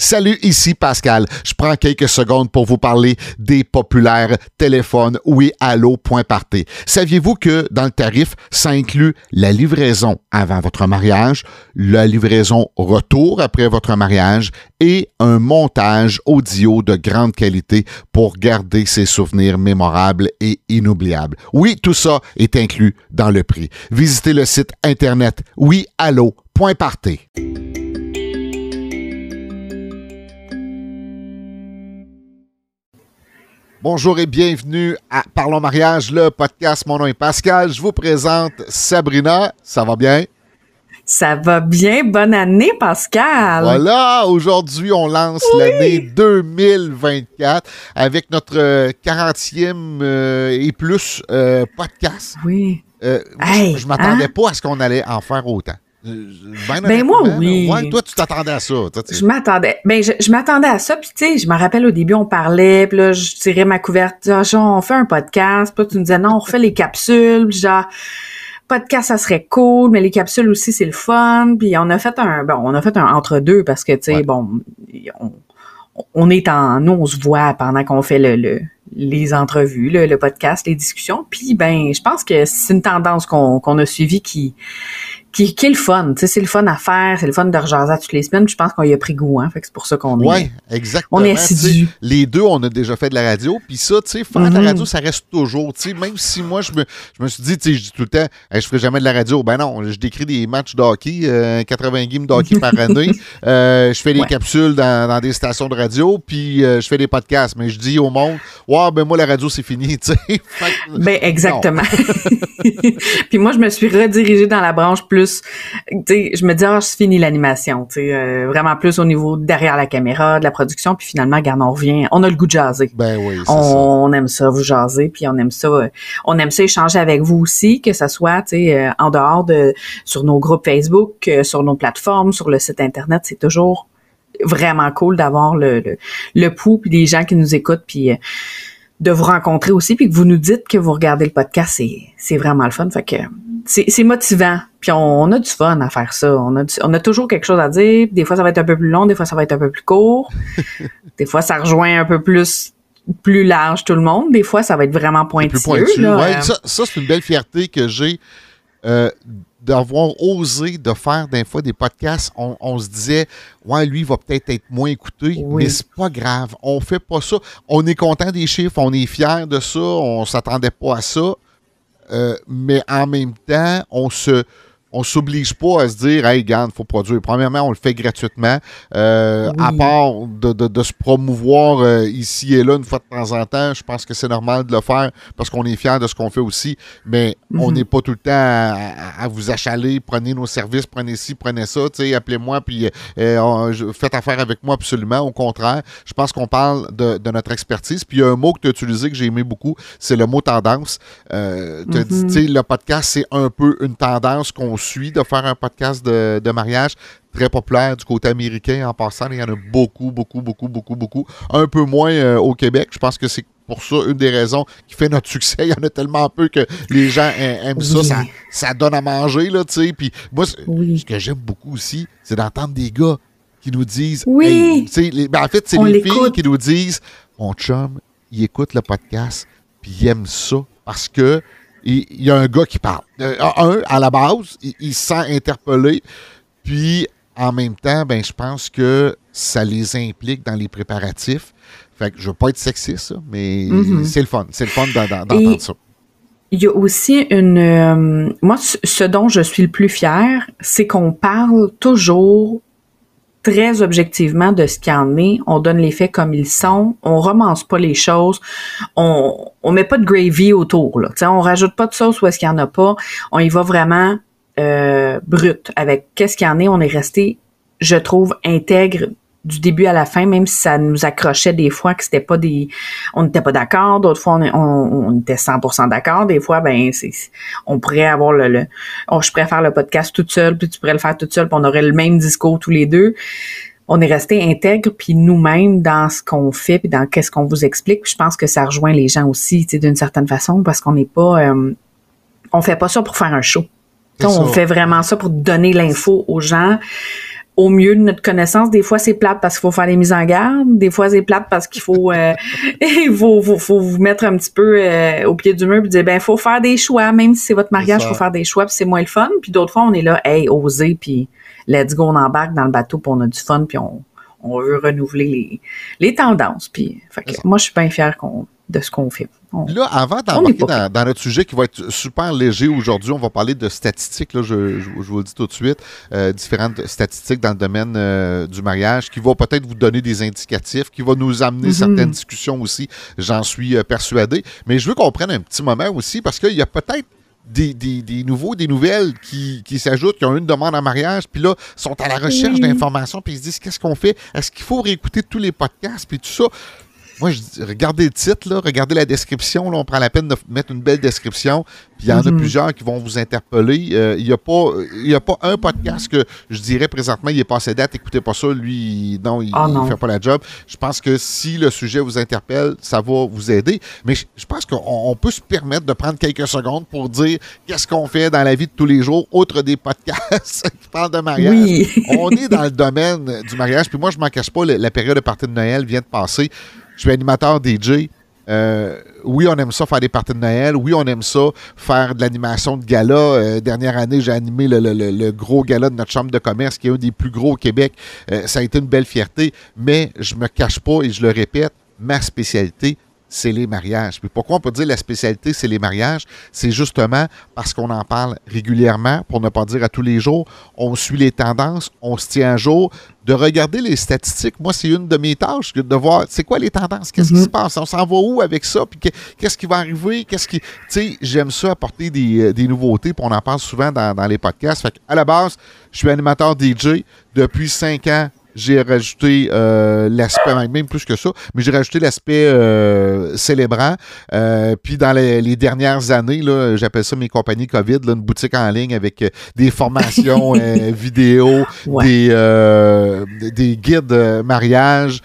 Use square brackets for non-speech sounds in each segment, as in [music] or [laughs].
Salut, ici Pascal. Je prends quelques secondes pour vous parler des populaires téléphones oui allo.party. Saviez-vous que dans le tarif, ça inclut la livraison avant votre mariage, la livraison retour après votre mariage et un montage audio de grande qualité pour garder ses souvenirs mémorables et inoubliables? Oui, tout ça est inclus dans le prix. Visitez le site internet oui-allo.party. Bonjour et bienvenue à Parlons mariage, le podcast. Mon nom est Pascal. Je vous présente Sabrina. Ça va bien? Ça va bien. Bonne année, Pascal. Voilà, aujourd'hui, on lance l'année 2024 avec notre 40e euh, et plus euh, podcast. Oui. Euh, je m'attendais hein? pas à ce qu'on allait en faire autant. Ben, moi, oui. toi, tu t'attendais à ça. je m'attendais. Ben, je, m'attendais à ça. Puis, tu sais, je me rappelle au début, on parlait, puis là, je tirais ma couverture. Genre, on fait un podcast. Puis tu me disais, non, on refait les capsules. genre, podcast, ça serait cool, mais les capsules aussi, c'est le fun. Puis, on a fait un, bon, on a fait un entre-deux parce que, tu sais, bon, on, est en, nous, on se voit pendant qu'on fait le, les entrevues, le, podcast, les discussions. Puis, ben, je pense que c'est une tendance qu'on a suivie qui qui, qui est le fun. C'est le fun à faire, c'est le fun de rejaser toutes les semaines. Je pense qu'on y a pris goût. Hein, fait que c'est pour ça qu'on est. Oui, exactement. On est assidus. Les deux, on a déjà fait de la radio. Puis ça, tu sais, faire de la mhm. radio, ça reste toujours. Tu sais, même si moi, je me, je me suis dit, tu sais, je dis tout le temps, je ferai jamais de la radio. Ben non, je décris des matchs de hockey, 80 euh, games de hockey par année. [laughs] Euh, je fais des capsules dans, dans, des stations de radio, puis euh, je fais des podcasts. Mais je dis au monde, ouais, ben moi, la radio, c'est fini. [laughs] Tu sais. ben exactement. [laughs] puis moi, je me suis redirigée dans la branche plus je me dis, ah, je finis l'animation, tu euh, vraiment plus au niveau derrière la caméra, de la production, puis finalement, regarde, on revient, on a le goût de jaser. Ben oui, on, aime ça, vous jaser, puis on aime ça, euh, on aime ça échanger avec vous aussi, que ça soit, tu sais, euh, en dehors de, sur nos groupes Facebook, sur nos plateformes, sur le site internet, c'est toujours vraiment cool d'avoir le, le, le pouls, puis des gens qui nous écoutent, puis de vous rencontrer aussi, puis que vous nous dites que vous regardez le podcast, c'est, c'est vraiment le fun. Fait que c'est motivant. Puis on, a du fun à faire ça. On a, on a toujours quelque chose à dire. Des fois, ça va être un peu plus long, des fois, ça va être un peu plus court. [laughs] des fois, ça rejoint un peu plus plus large tout le monde. Des fois, ça va être vraiment pointilleux. Plus Ouais, ça, ça c'est une belle fierté que j'ai euh, d'avoir osé de faire des fois des podcasts. On, se disait, ouais, lui, il va peut-être être moins écouté, mais c'est pas grave. On fait pas ça. On est content des chiffres, on est fier de ça, on s'attendait pas à ça. Euh, mais en même temps, on se on s'oblige pas à se dire, hey, il faut produire. Premièrement, on le fait gratuitement. Euh, à part de, se promouvoir euh, ici et là une fois de temps en temps, je pense que c'est normal de le faire parce qu'on est fiers de ce qu'on fait aussi. Mais on mhm. n'est pas tout le temps à, vous achaler. Prenez nos services, prenez ci, prenez ça. Appelez-moi, puis euh, faites affaire avec moi absolument. Au contraire, je pense qu'on parle de, notre expertise. Puis il y a un mot que tu as utilisé que j'ai aimé beaucoup, c'est le mot tendance. tu as dit, mhm. le podcast, c'est un peu une tendance qu'on suit de faire un podcast de, mariage très populaire du côté américain en passant. Il y en a beaucoup, beaucoup, beaucoup, beaucoup, beaucoup. Un peu moins euh, au Québec. Je pense que c'est pour ça une des raisons qui fait notre [laughs] succès. Il y en a tellement peu que les gens aiment ça, ça, donne à manger, là, tu sais. Puis moi, ce que j'aime beaucoup aussi, c'est d'entendre des gars qui nous disent... Oui! Ben, en fait, c'est les filles qui nous disent, mon chum, il écoute le podcast, puis il aime ça parce que il y a un gars qui parle. Euh, un, à la base, il, se sent interpellé. Puis, en même temps, ben, je pense que ça les implique dans les préparatifs. Fait que je veux pas être sexiste, mais mm-hmm. c'est le fun. C'est le fun d'entendre ça. Il y a aussi une... Euh, moi, ce dont je suis le plus fier, c'est qu'on parle toujours très objectivement de ce qu'il en est. On donne les faits comme ils sont. On romance pas les choses. On, on met pas de gravy autour. Là. T'sais, on rajoute pas de sauce où est-ce qu'il y en a pas. On y va vraiment euh, brut avec qu'est-ce qu'il en est. On est resté, je trouve, intègre du début à la fin, même si ça nous accrochait des fois que c'était pas des, on n'était pas d'accord, d'autres fois on, on, était 100% d'accord, des fois ben c'est, on pourrait avoir le, le oh, je préfère le podcast toute seule, puis tu pourrais le faire toute seule, puis on aurait le même discours tous les deux. On est resté intègre puis nous-mêmes dans ce qu'on fait puis dans qu'est-ce qu'on vous explique. je pense que ça rejoint les gens aussi, tu sais, d'une certaine façon, parce qu'on n'est pas, euh, on fait pas ça pour faire un show. On fait vraiment ça pour donner l'info aux gens au mieux de notre connaissance. Des fois, c'est plate parce qu'il faut faire les mises en garde. Des fois, c'est plate parce qu'il faut, euh, [laughs] il faut, faut, vous mettre un petit peu euh, au pied du mur et dire, ben, faut faire des choix. Même si c'est votre mariage, faut faire des choix puis c'est moins le fun. Puis d'autres fois, on est là, hey, oser puis let's go, on embarque dans le bateau puis on a du fun puis on, on veut renouveler les, les tendances. Puis, fait que moi, je suis bien fière qu'on de ce qu'on fait. là, avant d'embarquer dans, notre sujet qui va être super léger aujourd'hui, on va parler de statistiques. Là, je, vous le dis tout de suite. Euh, différentes statistiques dans le domaine euh, du mariage qui vont peut-être vous donner des indicatifs, qui vont nous amener mhm. certaines discussions aussi, j'en suis euh, persuadé. Mais je veux qu'on prenne un petit moment aussi parce qu'il y a peut-être des, des, nouveaux, des nouvelles qui, qui s'ajoutent, qui ont une demande en mariage, puis là, sont à la recherche d'informations, puis ils se disent qu'est-ce qu'on fait? Est-ce qu'il faut réécouter tous les podcasts, puis tout ça? Moi, je dis, regardez le titre, là, regardez la description. Là, on prend la peine de mettre une belle description. Puis il y en a mhm. plusieurs qui vont vous interpeller. Euh, il n'y a, pas, a pas un podcast que je dirais présentement, il est passé date, écoutez pas ça, lui, non, il ne ah, fait pas la job. Je pense que si le sujet vous interpelle, ça va vous aider. Mais je, pense qu'on peut se permettre de prendre quelques secondes pour dire qu'est-ce qu'on fait dans la vie de tous les jours, autre des podcasts [laughs] qui parlent de mariage. Oui. on est dans le domaine du mariage. Puis moi, je ne m'en cache pas, la, période de partie de Noël vient de passer. Je suis animateur DJ. Euh, oui, on aime ça faire des parties de Noël. Oui, on aime ça faire de l'animation de gala. Euh, dernière année, j'ai animé le, gros gala de notre chambre de commerce, qui est un des plus gros au Québec. Euh, ça a été une belle fierté, mais je me cache pas et je le répète, ma spécialité, c'est les mariages. Puis pourquoi on peut dire la spécialité, c'est les mariages? C'est justement parce qu'on en parle régulièrement, pour ne pas dire à tous les jours. On suit les tendances, on se tient à jour. De regarder les statistiques, moi, c'est une de mes tâches, de voir c'est quoi les tendances, qu'est-ce qui mhm. se passe, on s'en va où avec ça, puis qu'est-ce qui va arriver, qu'est-ce qui. Tu sais, j'aime ça apporter des, euh, des, nouveautés, puis on en parle souvent dans, dans les podcasts. Fait à la base, je suis animateur DJ depuis cinq ans j'ai rajouté euh, l'aspect, même plus que ça, mais j'ai rajouté l'aspect euh, célébrant. Euh, puis dans les, dernières années, là, j'appelle ça mes compagnies COVID, là, une boutique en ligne avec des formations [laughs] vidéo, des, des guides mariage,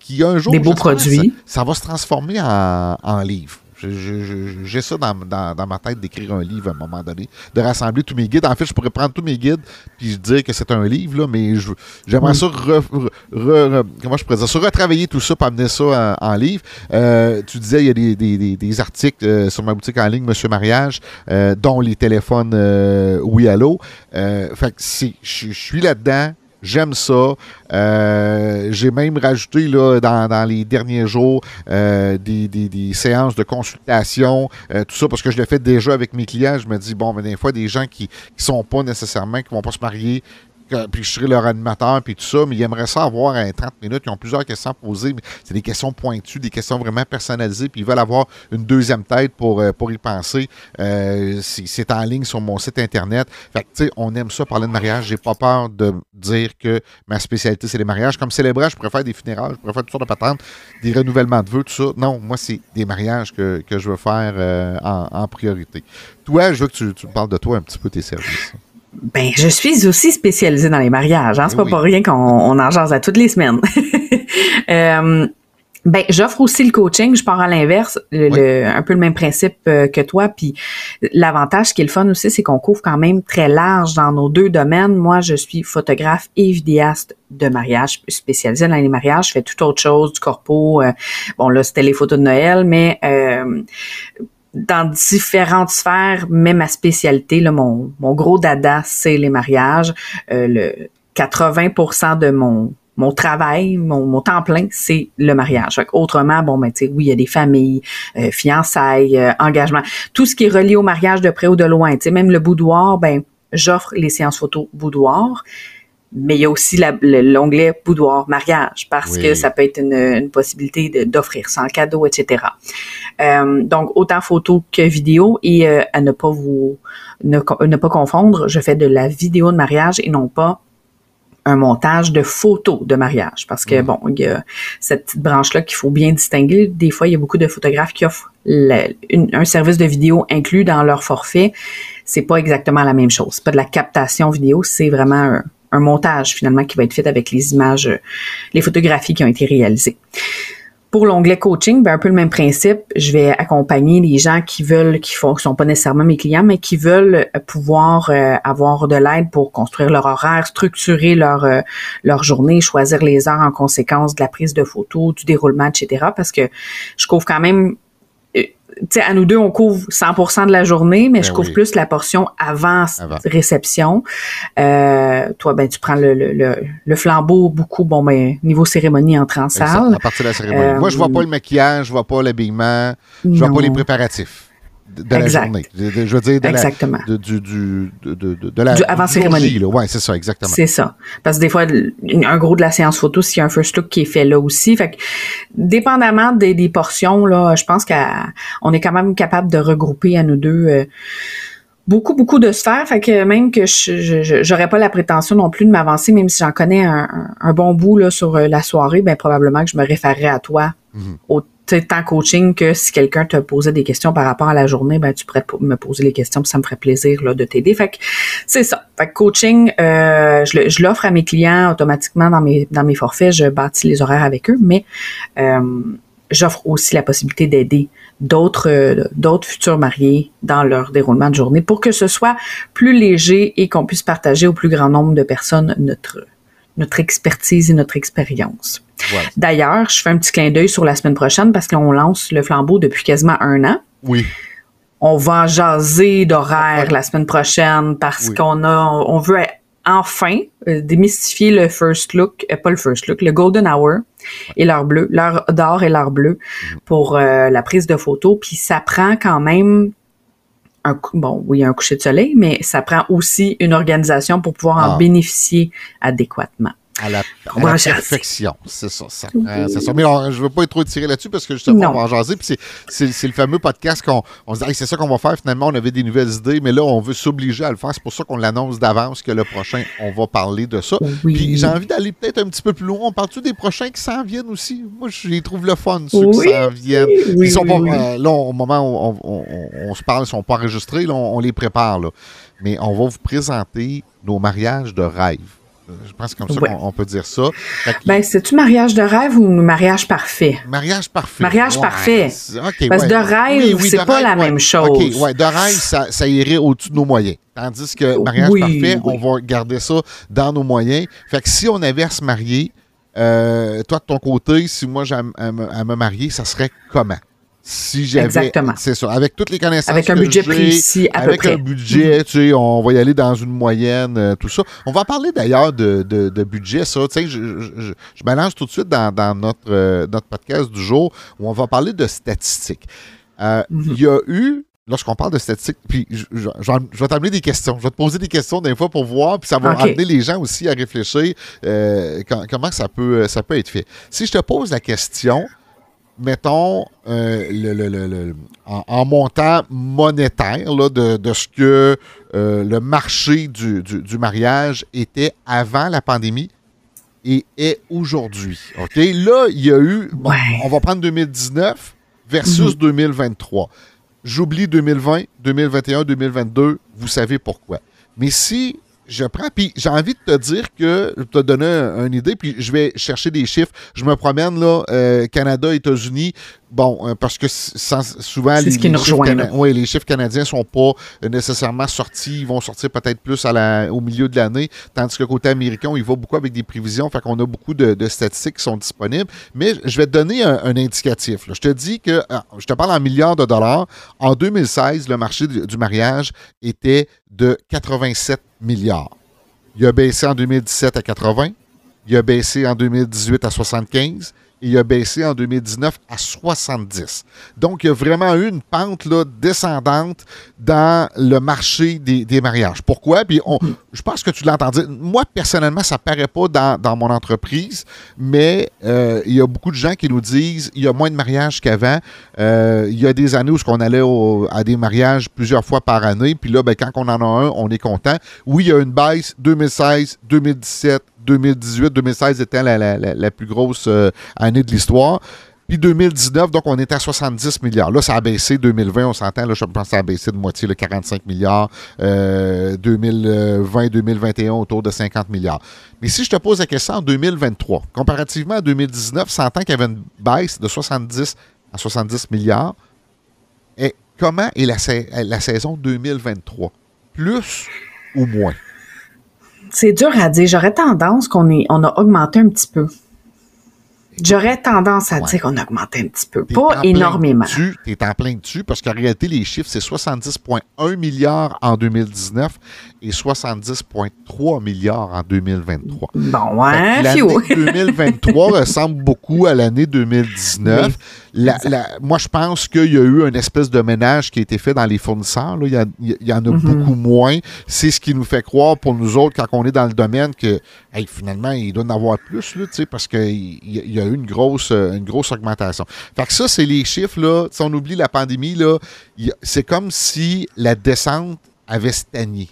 qui un jour... Des beaux produits. Ça, va se transformer en, en livre. J'ai ça dans, ma tête d'écrire un livre à un moment donné, de rassembler tous mes guides. En fait, je pourrais prendre tous mes guides puis dire que c'est un livre, là, mais j'aimerais ça, comment je pourrais dire, retravailler tout ça pour amener ça en, livre. Euh, tu disais, il y a des, articles euh, sur ma boutique en ligne, Monsieur Mariage, euh, dont les téléphones Oui Allo. fait que je suis là-dedans. J'aime ça. Euh, j'ai même rajouté là, dans, les derniers jours euh, des, séances de consultation, euh, tout ça, parce que je l'ai fait déjà avec mes clients. Je me dis, bon, mais des fois, des gens qui ne sont pas nécessairement, qui ne vont pas se marier, puis je serai leur animateur, puis tout ça, mais ils aimeraient ça avoir un 30 minutes. Ils ont plusieurs questions à poser, mais c'est des questions pointues, des questions vraiment personnalisées, puis ils veulent avoir une deuxième tête pour, euh, pour y penser. Euh, c'est en ligne sur mon site Internet. Fait que, tu sais, on aime ça parler de mariage. J'ai pas peur de dire que ma spécialité, c'est les mariages. Comme célébrer, je préfère des funérailles, je préfère toutes sortes de patentes, des renouvellements de vœux, tout ça. Non, moi, c'est des mariages que, je veux faire euh, en, priorité. Toi, je veux que tu, tu me parles de toi un petit peu, tes services. Ben, je suis aussi spécialisée dans les mariages. Hein? C'est pas pour rien qu'on on en jase à toutes les semaines. [laughs] euh, ben, j'offre aussi le coaching. Je pars à l'inverse, un peu le même principe euh, que toi. Puis l'avantage qui est le fun aussi, c'est qu'on couvre quand même très large dans nos deux domaines. Moi, je suis photographe et vidéaste de mariage, spécialisée dans les mariages. Je fais tout autre chose, du corpo. Euh, bon, là, c'était les photos de Noël, mais euh, dans différentes sphères, mais ma spécialité, là, mon, mon gros dada, c'est les mariages. Euh, le 80% de mon mon travail, mon, mon temps plein, c'est le mariage. autrement, bon, ben, tu sais, oui, il y a des familles, euh, fiançailles, euh, engagements, tout ce qui est relié au mariage de près ou de loin. Tu sais, même le boudoir, ben, j'offre les séances photo boudoir mais il y a aussi l'onglet boudoir mariage parce que ça peut être une, possibilité d'offrir ça en cadeau, etc. Euh, donc autant photo que vidéo et euh, à ne pas vous ne, pas confondre, je fais de la vidéo de mariage et non pas un montage de photos de mariage parce que bon, il y a cette petite branche là qu'il faut bien distinguer. Des fois, il y a beaucoup de photographes qui offrent un service de vidéo inclus dans leur forfait. C'est pas exactement la même chose. C'est pas de la captation vidéo, c'est vraiment un, un montage finalement qui va être fait avec les images, euh, les photographies qui ont été réalisées. Pour l'onglet coaching, ben un peu le même principe. Je vais accompagner les gens qui veulent, qui font, qui sont pas nécessairement mes clients, mais qui veulent pouvoir euh, avoir de l'aide pour construire leur horaire, structurer leur euh, leur journée, choisir les heures en conséquence de la prise de photos, du déroulement, etc. Parce que je couvre quand même sais, à nous deux, on couvre 100% de la journée, mais je ben couvre plus la portion avant, réception. Euh, toi, ben, tu prends le, le, le, flambeau beaucoup, bon, ben, niveau cérémonie, entre en salle. À partir de la cérémonie. Moi, je vois pas le maquillage, je vois pas l'habillement, je vois pas les préparatifs de la journée. je veux dire, de exactement. La, du, du, de, de, la du avant cérémonie. Oui, c'est ça, exactement. C'est ça. Parce que des fois, un gros de la séance photo, s'il y a un first look qui est fait là aussi. Fait que, dépendamment des, des portions, là, je pense qu'on est quand même capable de regrouper à nous deux. Euh, beaucoup, beaucoup de sphères. Fait que même que je j'aurais pas la prétention non plus de m'avancer, même si j'en connais un, un, bon bout là, sur euh, la soirée, ben probablement que je me référerais à toi mm-hmm. au tant coaching que si quelqu'un te posait des questions par rapport à la journée, ben tu pourrais me poser les questions, puis ça me ferait plaisir là, de t'aider. Fait que c'est ça. Fait que coaching, euh, je, l'offre à mes clients automatiquement dans mes dans mes forfaits. Je bâtis les horaires avec eux, mais euh, j'offre aussi la possibilité d'aider d'autres d'autres futurs mariés dans leur déroulement de journée pour que ce soit plus léger et qu'on puisse partager au plus grand nombre de personnes notre notre expertise et notre expérience. D'ailleurs, je fais un petit clin d'œil sur la semaine prochaine parce qu'on lance le flambeau depuis quasiment un an. Oui. On va jaser d'horaire la semaine prochaine parce qu'on a, on veut enfin euh, démystifier le first look, euh, pas le first look, le golden hour et l'heure bleue, l'heure d'or et l'heure bleue mhm. pour euh, la prise de photos. Puis ça prend quand même un, bon, oui, un coucher de soleil, mais ça prend aussi une organisation pour pouvoir en ah. bénéficier adéquatement à la, perfection. C'est ça. ça, c'est ça. Mais je ne veux pas trop tirer là-dessus parce que justement, on va en jaser. Puis c'est, le fameux podcast qu'on on se dit, c'est ça qu'on va faire. Finalement, on avait des nouvelles idées, mais là, on veut s'obliger à le faire. C'est pour ça qu'on l'annonce d'avance que le prochain, on va parler de ça. Puis j'ai envie d'aller peut-être un petit peu plus loin. On parle-tu des prochains qui s'en viennent aussi? Moi, je les trouve le fun, ceux qui s'en viennent. ils sont pas, euh, là, au moment où on, se parle, ils ne sont pas enregistrés. Là, on, les prépare. Là. Mais on va vous présenter nos mariages de rêve. Je pense comme ça qu'on peut dire ça. Ben, c'est-tu mariage de rêve ou mariage parfait? Mariage parfait. Mariage parfait. Parce que de rêve, c'est pas la même chose. OK, ouais. De rêve, ça, ça irait au-dessus de nos moyens. Tandis que mariage parfait, on va garder ça dans nos moyens. Fait que si on avait à se marier, euh, toi de ton côté, si moi j'ai à, me marier, ça serait comment? Si j'avais. Exactement. C'est ça. Avec toutes les connaissances. Avec un budget précis, à Avec peu un budget, tu sais, on va y aller dans une moyenne, euh, tout ça. On va parler d'ailleurs de, de, budget, ça. Tu sais, je, je, je, balance tout de suite dans, dans notre, euh, notre podcast du jour où on va parler de statistiques. Euh, mhm. Il y a eu lorsqu'on parle de statistiques, puis je, vais t'amener des questions. Je vais te poser des questions des fois pour voir, puis ça va amener les gens aussi à réfléchir comment ça peut, ça peut être fait. Si je te pose la question, mettons, euh, le, en, montant monétaire de, ce que euh, le marché du, mariage était avant la pandémie et est aujourd'hui. OK? Là, il y a eu, on va prendre 2019 versus 2023. Mhm. J'oublie 2020, 2021, 2022, vous savez pourquoi. Mais si je prends, puis j'ai envie de te dire que, te donner une idée, puis je vais chercher des chiffres. Je me promène, là, euh, Canada, États-Unis, Bon, euh, parce que souvent, les, chiffres les chiffres canadiens ne sont pas euh, nécessairement sortis. Ils vont sortir peut-être plus à la, au milieu de l'année, tandis que côté américain, il va beaucoup avec des prévisions. Fait qu'on a beaucoup de, statistiques qui sont disponibles. Mais je vais te donner un, indicatif. Je te dis que, ah, je te parle en milliards de dollars. En 2016, le marché du, du mariage était de 87 milliards. Il a baissé en 2017 à 80. Il a baissé en 2018 à 75 il a baissé en 2019 à 70. Donc, il y a vraiment eu une pente là, descendante dans le marché des, mariages. Pourquoi? Puis, je pense que tu l'as entendu. Moi, personnellement, ça ne paraît pas dans, mon entreprise, mais euh, il y a beaucoup de gens qui nous disent il y a moins de mariages qu'avant. Euh, il y a des années où on allait à des mariages plusieurs fois par année. Puis là, ben, quand on en a un, on est content. Oui, il y a une baisse 2016, 2017, 2018-2016 était la, plus grosse euh, année de l'histoire. Puis 2019, donc on est à 70 milliards. Là, ça a baissé. 2020, on s'entend, là, je pense que ça a baissé de moitié, le 45 milliards. 2020, 2021, autour de 50 milliards. Mais si je te pose la question en 2023, comparativement à 2019, s'entend qu'il y avait une baisse de 70 à 70 milliards. Et comment est la saison 2023? Plus ou moins? C'est dur à dire. J'aurais tendance qu'on on a augmenté un petit peu. J'aurais tendance à dire qu'on a augmenté un petit peu, pas énormément. Tu es en plein dessus parce qu'en réalité, les chiffres, c'est 70,1 milliards en 2019 et 70,3 milliards en 2023. Bon, ouais, L'année 2023 [laughs] ressemble beaucoup à l'année 2019. moi, je pense qu'il y a eu une espèce de ménage qui a été fait dans les fournisseurs. Il, y en a mm-hmm. beaucoup moins. C'est ce qui nous fait croire pour nous autres, quand on est dans le domaine, que finalement, il doit en avoir plus, là, parce qu'il y, a eu une grosse, une grosse augmentation. Fait que ça, c'est les chiffres. Là. Si on oublie la pandémie, c'est comme si la descente avait stagné.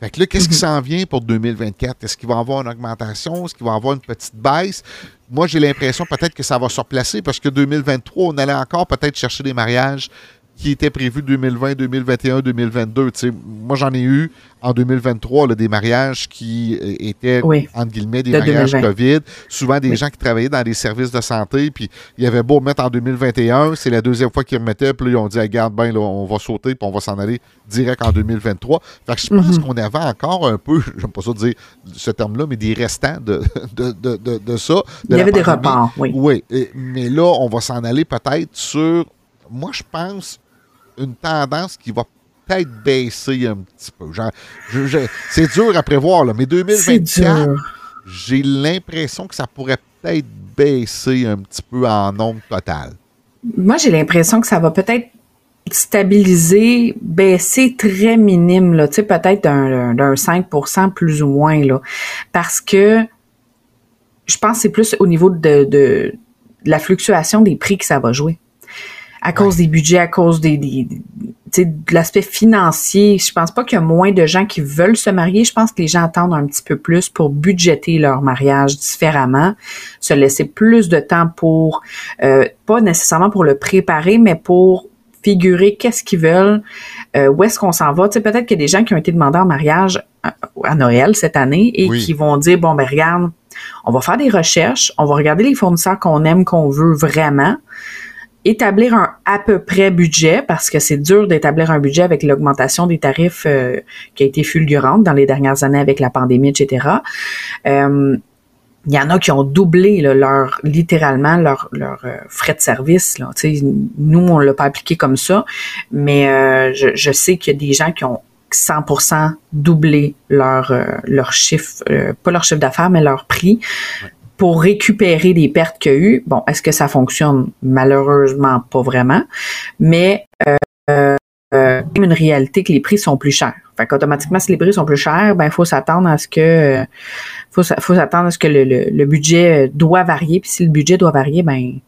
Fait que là, qu'est-ce qui mhm. s'en vient pour 2024? Est-ce qu'il va y avoir une augmentation? Est-ce qu'il va y avoir une petite baisse? Moi, j'ai l'impression peut-être que ça va se replacer parce que 2023, on allait encore peut-être chercher des mariages qui étaient prévus 2020, 2021, 2022. moi, j'en ai eu en 2023 des mariages qui euh, étaient, entre guillemets, des mariages COVID. Souvent des gens qui travaillaient dans des services de santé, puis il y avait beau mettre en 2021, c'est la deuxième fois qu'ils remettaient, puis là, ils ont dit, regarde, ben, là, on va sauter, puis on va s'en aller direct en 2023. Fait que je pense mhm. qu'on avait encore un peu, j'aime pas ça dire ce terme-là, mais des restants de, de, de, ça. il y avait des repas, oui. Oui, mais là, on va s'en aller peut-être sur, moi, je pense, une tendance qui va peut-être baisser un petit peu. c'est dur à prévoir, là, mais 2024, j'ai l'impression que ça pourrait peut-être baisser un petit peu en nombre total. Moi, j'ai l'impression que ça va peut-être stabiliser, baisser très minime, là, peut-être d'un 5% plus ou moins, là, parce que je pense que c'est plus au niveau de la fluctuation des prix que ça va jouer à cause des budgets, à cause des, de l'aspect financier. Je pense pas qu'il y a moins de gens qui veulent se marier. Je pense que les gens attendent un petit peu plus pour budgéter leur mariage différemment, se laisser plus de temps pour, euh, pas nécessairement pour le préparer, mais pour figurer qu'est-ce qu'ils veulent, euh, où est-ce qu'on s'en va. Tu sais, peut-être qu'il y a des gens qui ont été demandés en mariage à, Noël cette année et qui vont dire, bon, ben regarde, on va faire des recherches, on va regarder les fournisseurs qu'on aime, qu'on veut vraiment établir un à peu près budget parce que c'est dur d'établir un budget avec l'augmentation des tarifs euh, qui a été fulgurante dans les dernières années avec la pandémie, etc. Euh, il y en a qui ont doublé leur littéralement leur, leur euh, frais de service. Là. nous, on l'a pas appliqué comme ça, mais je, je, sais qu'il y a des gens qui ont 100% doublé leur leur chiffre, pas leur chiffre d'affaires, mais leur prix pour récupérer des pertes qu'il y a eu. Bon, est-ce que ça fonctionne? Malheureusement, pas vraiment. Mais euh, euh, une réalité que les prix sont plus chers. Fait qu'automatiquement, si les prix sont plus chers, ben il faut s'attendre à ce que faut, faut s'attendre à ce que le, budget doit varier. Puis si le budget doit varier, ben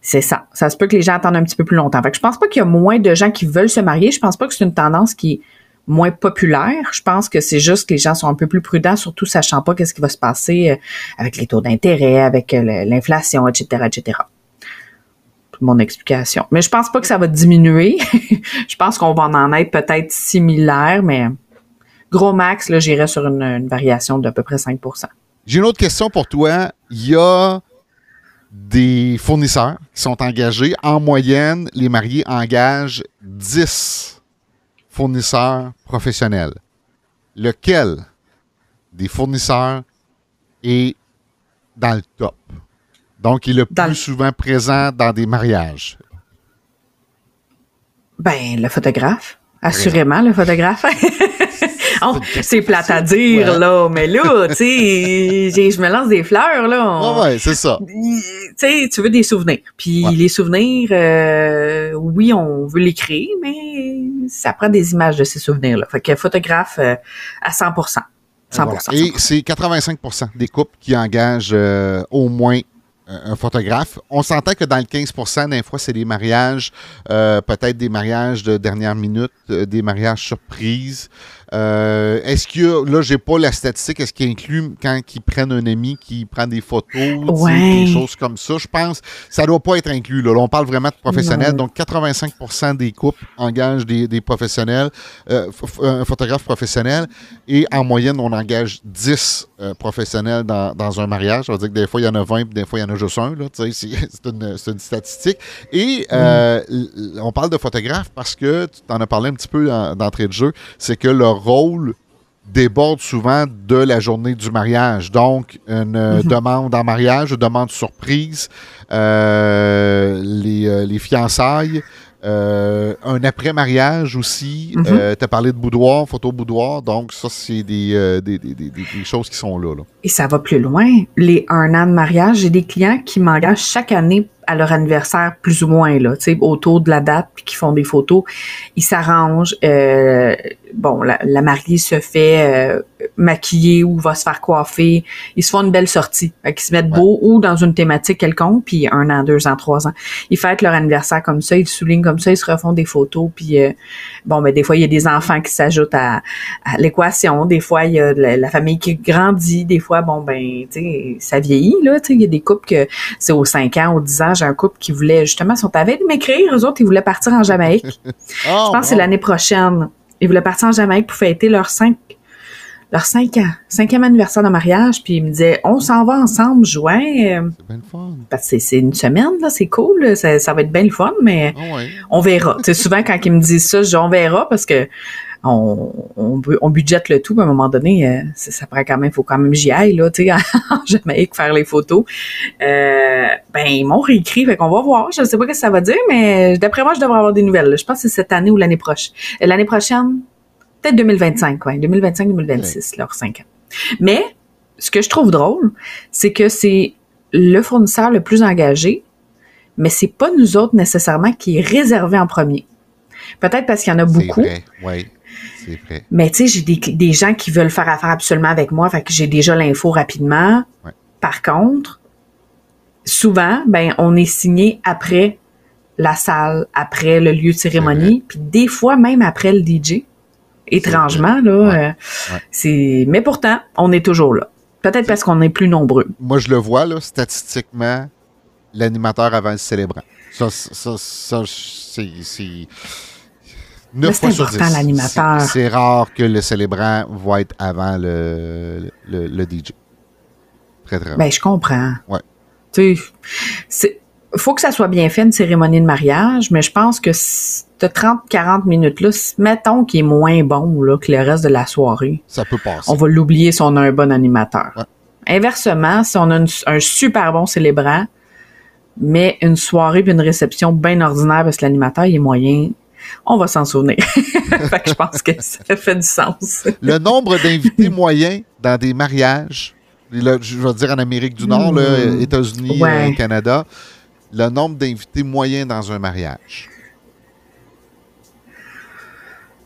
c'est ça. Ça se peut que les gens attendent un petit peu plus longtemps. Fait que je pense pas qu'il y a moins de gens qui veulent se marier. Je pense pas que c'est une tendance qui moins populaire. Je pense que c'est juste que les gens sont un peu plus prudents, surtout sachant pas qu'est-ce qui va se passer euh, avec les taux d'intérêt, avec euh, l'inflation, etc., etc. Mon explication. Mais je pense pas que ça va diminuer. [laughs] je pense qu'on va en être peut-être similaire, mais gros max, là, j'irais sur une, variation d'à peu près 5% J'ai une autre question pour toi. Il y a des fournisseurs qui sont engagés. En moyenne, les mariés engagent 10 fournisseurs professionnels. Lequel des fournisseurs est dans le top? Donc, il est le plus souvent présent dans des mariages. Ben, le photographe. Assurément, le photographe. [laughs] Oh, c'est plate à dire, là, mais là, tu sais, je me lance des fleurs, là. ouais, c'est ça. Tu sais, tu veux des souvenirs. Puis les souvenirs, euh, oui, on veut les créer, mais ça prend des images de ces souvenirs-là. Fait que photographe euh, à 100% 100%. Et c'est 85% des couples qui engagent euh, au moins un photographe. On s'entend que dans le 15% des fois, c'est des mariages, peut-être des mariages de dernière minute, des mariages surprises. Euh, est-ce qu'il y a, là, j'ai pas la statistique, est-ce qu'il inclut quand ils prennent un ami qui prend des photos, des choses comme ça? Je pense que ça doit pas être inclus. Là, on parle vraiment de professionnels. Donc, 85% des couples engagent des, professionnels, euh, un photographe professionnel, et en moyenne, on engage 10 euh, professionnels dans, un mariage. Ça veut dire que des fois, il y en a 20, puis des fois, il y en a juste un. [laughs] C'est une, une, statistique. Et on parle de photographe parce que tu en as parlé un petit peu d'entrée de jeu, c'est que leur rôle déborde souvent de la journée du mariage. Donc, une euh, mhm. demande en mariage, une demande surprise, euh, les, euh, les, fiançailles, euh, un après-mariage aussi. Mhm. Euh, tu as parlé de boudoir, photo boudoir. Donc, ça, c'est euh, des, des, des, des, choses qui sont là, là, Et ça va plus loin. Les un an de mariage, j'ai des clients qui m'engagent chaque année à leur anniversaire, plus ou moins, là, autour de la date, puis qui font des photos. Ils s'arrangent. bon, la, la, mariée se fait maquiller ou va se faire coiffer. Ils se font une belle sortie. Fait se mettent beau ou dans une thématique quelconque, puis un an, deux ans, trois ans. Ils fêtent leur anniversaire comme ça, ils soulignent comme ça, ils se refont des photos, puis euh, bon, ben des fois, il y a des enfants qui s'ajoutent à, l'équation, des fois, il y a la, famille qui grandit, des fois, bon, ben, tu sais, ça vieillit, là, tu sais, il y a des couples que c'est aux cinq ans, aux dix ans, j'ai un couple qui voulait, justement, sont avec de m'écrire, eux autres, ils voulaient partir en Jamaïque. [laughs] Oh, Je pense que c'est l'année prochaine. Ils voulaient partir en Jamaïque pour fêter leurs cinq leur cinq ans, cinquième anniversaire de mariage, puis ils me disaient on s'en va ensemble juin. C'est bien le fun. Parce que c'est une semaine, là, c'est cool, ça, va être bien le fun, mais ah on verra. C'est souvent quand ils me disent ça, je dis on verra parce que on, on, budgète le tout, à un moment donné, euh, ça, pourrait quand même, faut quand même j'y aille, là, tu sais, [laughs] en Jamaïque, faire les photos. Euh, ben, ils m'ont réécrit, fait qu'on va voir. Je ne sais pas ce que ça va dire, mais d'après moi, je devrais avoir des nouvelles. Je pense que c'est cette année ou l'année prochaine. L'année prochaine, peut-être 2025, ouais, 2025-2026, leurs cinq ans. Mais ce que je trouve drôle, c'est que c'est le fournisseur le plus engagé, mais c'est pas nous autres nécessairement qui est réservé en premier. Peut-être parce qu'il y en a beaucoup. Vrai. Vrai. Mais tu sais, j'ai des, des, gens qui veulent faire affaire absolument avec moi, fait que j'ai déjà l'info rapidement. Par contre, souvent, ben, on est signé après la salle, après le lieu de cérémonie, puis des fois même après le DJ étrangement là. Euh, c'est, mais pourtant, on est toujours là. Peut-être parce qu'on est plus nombreux. Moi, je le vois là, statistiquement, l'animateur avant le célébrant. Ça, ça, ça c'est, c'est 9 fois sur 10. l'animateur. C'est, rare que le célébrant va être avant le, le, le DJ. Très, très rare. Ben, je comprends. Ouais. Tu sais, faut que ça soit bien fait, une cérémonie de mariage, mais je pense que ce 30-40 minutes-là, mettons qu'il est moins bon là, que le reste de la soirée. Ça peut passer. On va l'oublier si on a un bon animateur. Inversement, si on a un super bon célébrant, mais une soirée puis une réception bien ordinaire parce que l'animateur est moyen, on va s'en souvenir. [laughs] fait que je pense que ça fait du sens. le nombre d'invités [laughs] moyens dans des mariages, je veux dire en Amérique du Nord, hmm. États-Unis, euh, Canada, le nombre d'invités moyens dans un mariage?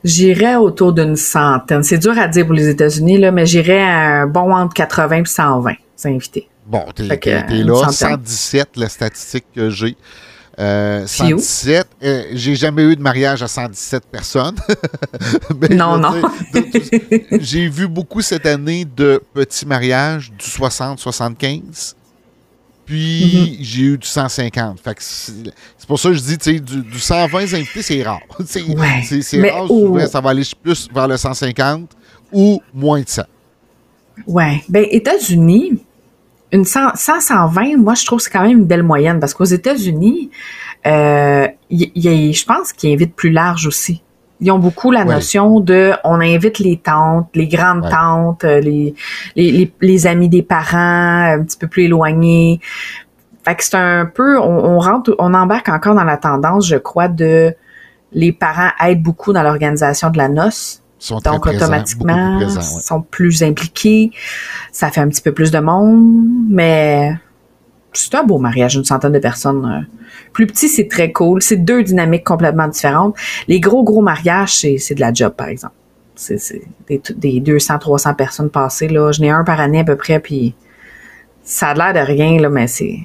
J'irais autour d'une centaine. C'est dur à dire pour les États-Unis, là, mais j'irais un bon entre 80 et 120 invités. Bon, t'es là. 117, la statistique que j'ai. Euh, 117. Euh, j'ai jamais eu de mariage à 117 personnes. [laughs] non, non. j'ai vu beaucoup cette année de petits mariages du 60-75. Puis mhm. j'ai eu du 150. c'est pour ça que je dis, tu sais, du, 120 invités, c'est rare. [laughs] c'est rare, souvent, ça va aller plus vers le 150 ou moins de ça. Ouais. Ben, États-Unis, une 100, 120, moi, je trouve que c'est quand même une belle moyenne parce qu'aux États-Unis, euh, je pense qu'ils invitent plus large aussi ils ont beaucoup la notion de on invite les tantes, les grandes tantes, euh, les, les, les, amis des parents un petit peu plus éloignés. Fait que c'est un peu on, rentre on embarque encore dans la tendance, je crois, de les parents aident beaucoup dans l'organisation de la noce. Sont donc automatiquement sont plus impliqués. Ça fait un petit peu plus de monde, mais c'est un beau mariage, une centaine de personnes. Euh, plus petit, c'est très cool. C'est deux dynamiques complètement différentes. Les gros, gros mariages, c'est de la job, par exemple. C'est des, des 200, 300 personnes passées. Là. Je n'ai un par année à peu près, puis ça a l'air de rien, là, mais c'est...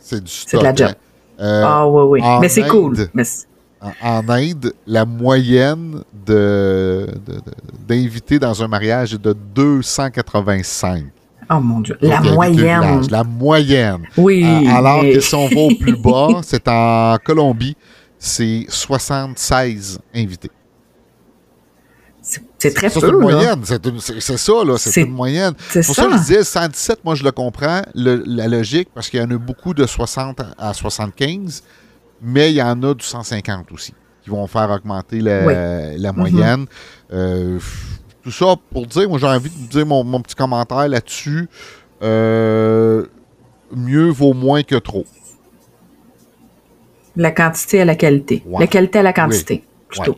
C'est du de la job. Hein. Euh, ah oui, oui. Mais c'est cool. en, Inde, la moyenne de, d'invités dans un mariage est de 285. Oh mon Dieu, la moyenne. La moyenne. Oui. alors que si on va au plus [laughs] bas, c'est en Colombie, c'est 76 invités. C'est très peu. C'est une moyenne. C'est ça, là. C'est une moyenne. C'est Pour ça. que je disais 117, moi, je le comprends, la logique, parce qu'il y en a beaucoup de 60 à 75, mais il y en a du 150 aussi, qui vont faire augmenter la, moyenne. Euh, tout ça pour dire, moi, j'ai envie de dire mon, petit commentaire là-dessus. Euh, mieux vaut moins que trop. La quantité à la qualité. La qualité à la quantité, plutôt.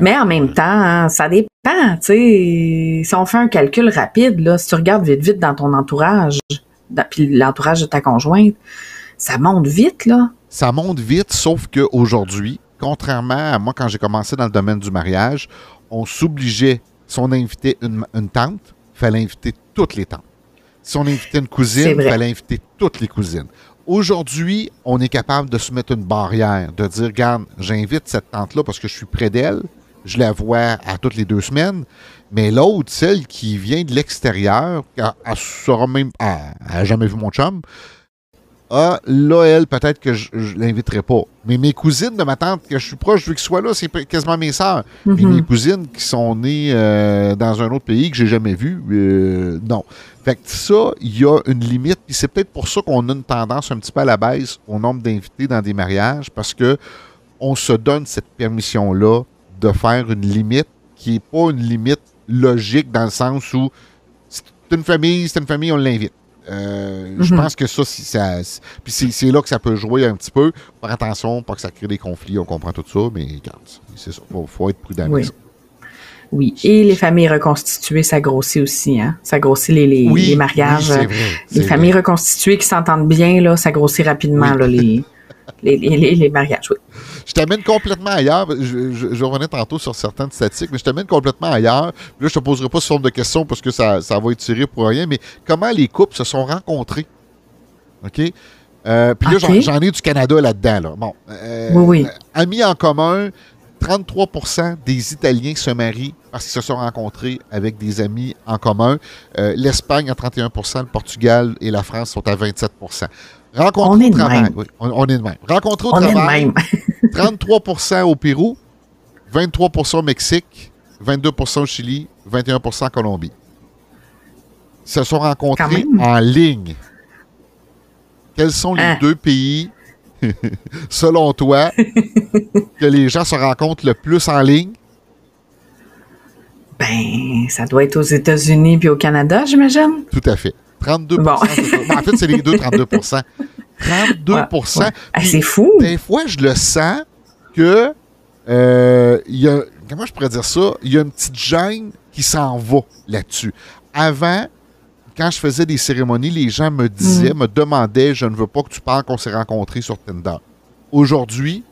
Mais en même temps, hein, ça dépend. si on fait un calcul rapide, là, si tu regardes vite vite dans ton entourage, puis l'entourage de ta conjointe, ça monte vite, là. Ça monte vite, sauf qu'aujourd'hui, contrairement à moi quand j'ai commencé dans le domaine du mariage, on s'obligeait, si on invitait une, tante, il fallait inviter toutes les tantes. Si on invitait une cousine, il fallait inviter toutes les cousines. Aujourd'hui, on est capable de se mettre une barrière, de dire, regarde, j'invite cette tante-là parce que je suis près d'elle, je la vois à toutes les deux semaines. Mais l'autre, celle qui vient de l'extérieur, elle, même, jamais vu mon chum. Ah, là, elle, peut-être que je, ne l'inviterai pas. Mais mes cousines de ma tante, que je suis proche, je veux qu'elles soient là, c'est quasiment mes sœurs. Mais mm-hmm. mes cousines qui sont nées euh, dans un autre pays que j'ai jamais vu, euh, non. Fait que ça, il y a une limite. Puis c'est peut-être pour ça qu'on a une tendance un petit peu à la baisse au nombre d'invités dans des mariages, parce que on se donne cette permission-là de faire une limite qui n'est pas une limite logique dans le sens où c'est une famille, c'est une famille, on l'invite. Euh, je mhm. pense que ça, ça puis c'est là que ça peut jouer un petit peu. Faire attention, pas que ça crée des conflits, on comprend tout ça, mais c'est ça. Il faut, être prudent oui. avec ça. Oui, et les familles reconstituées, ça grossit aussi, hein? Ça grossit les, les, mariages. les familles reconstituées qui s'entendent bien, là, ça grossit rapidement, là, les, les, les, mariages, oui. Je t'amène complètement ailleurs. Je, je, revenais tantôt sur certaines statistiques, mais je t'amène complètement ailleurs. là, je te poserai pas ce forme de questions parce que ça, ça va être tiré pour rien, mais comment les couples se sont rencontrés? OK? Euh, puis là, j'en ai du Canada là-dedans. Là. Bon, euh, oui, oui. Amis en commun, 33% des Italiens se marient parce qu'ils se sont rencontrés avec des amis en commun. Euh, L'Espagne à 31% le Portugal et la France sont à 27 Rencontrer au travail. on, est de même. Rencontrer au travail. 33% [laughs] au Pérou, 23 au Mexique, 22 au Chili, 21 en Colombie. Ils se sont rencontrés en ligne. Quels sont les hein? deux pays, [laughs] selon toi, [laughs] que les gens se rencontrent le plus en ligne? Ben, ça doit être aux États-Unis puis au Canada, j'imagine. Tout à fait. 32 bon. Ben, en fait, c'est les deux, 32 32% [laughs] ah, C'est fou. Des fois, je le sens que euh, y a, comment je pourrais dire ça? Il y a une petite gêne qui s'en va là-dessus. Avant, quand je faisais des cérémonies, les gens me disaient, mm. me demandaient, je ne veux pas que tu parles qu'on s'est rencontrés sur Tinder. Aujourd'hui,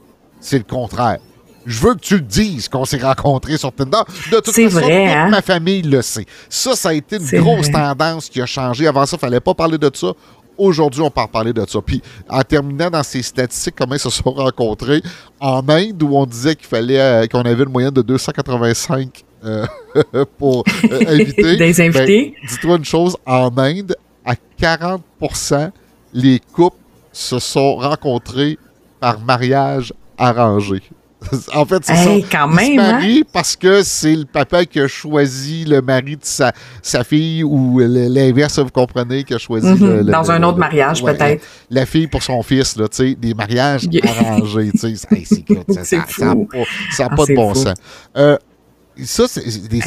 c'est le contraire. Je veux que tu le dises qu'on s'est rencontrés sur Tinder. De toute façon, toute hein? ma famille le sait. Ça, ça a été une grosse tendance qui a changé. Avant ça, il ne fallait pas parler de ça. Aujourd'hui, on part parler de ça. Puis, en terminant dans ces statistiques, comment ils se sont rencontrés en Inde, où on disait qu'il fallait euh, qu'on avait une moyenne de 285 euh, [laughs] pour euh, inviter. [laughs] Des ben, invités. Dis-toi une chose, en Inde, à 40% les couples se sont rencontrés par mariage arrangé. [laughs] en fait, c'est ça. Quand même, se hein? parce que c'est le papa qui a choisi le mari de sa, sa fille ou l'inverse, vous comprenez, qui a choisi mhm. Dans un autre mariage, peut-être. La, fille pour son fils, là, tu sais, des mariages arrangés, tu sais. [laughs] ça n'a pas, ça pas de bon sens. Euh,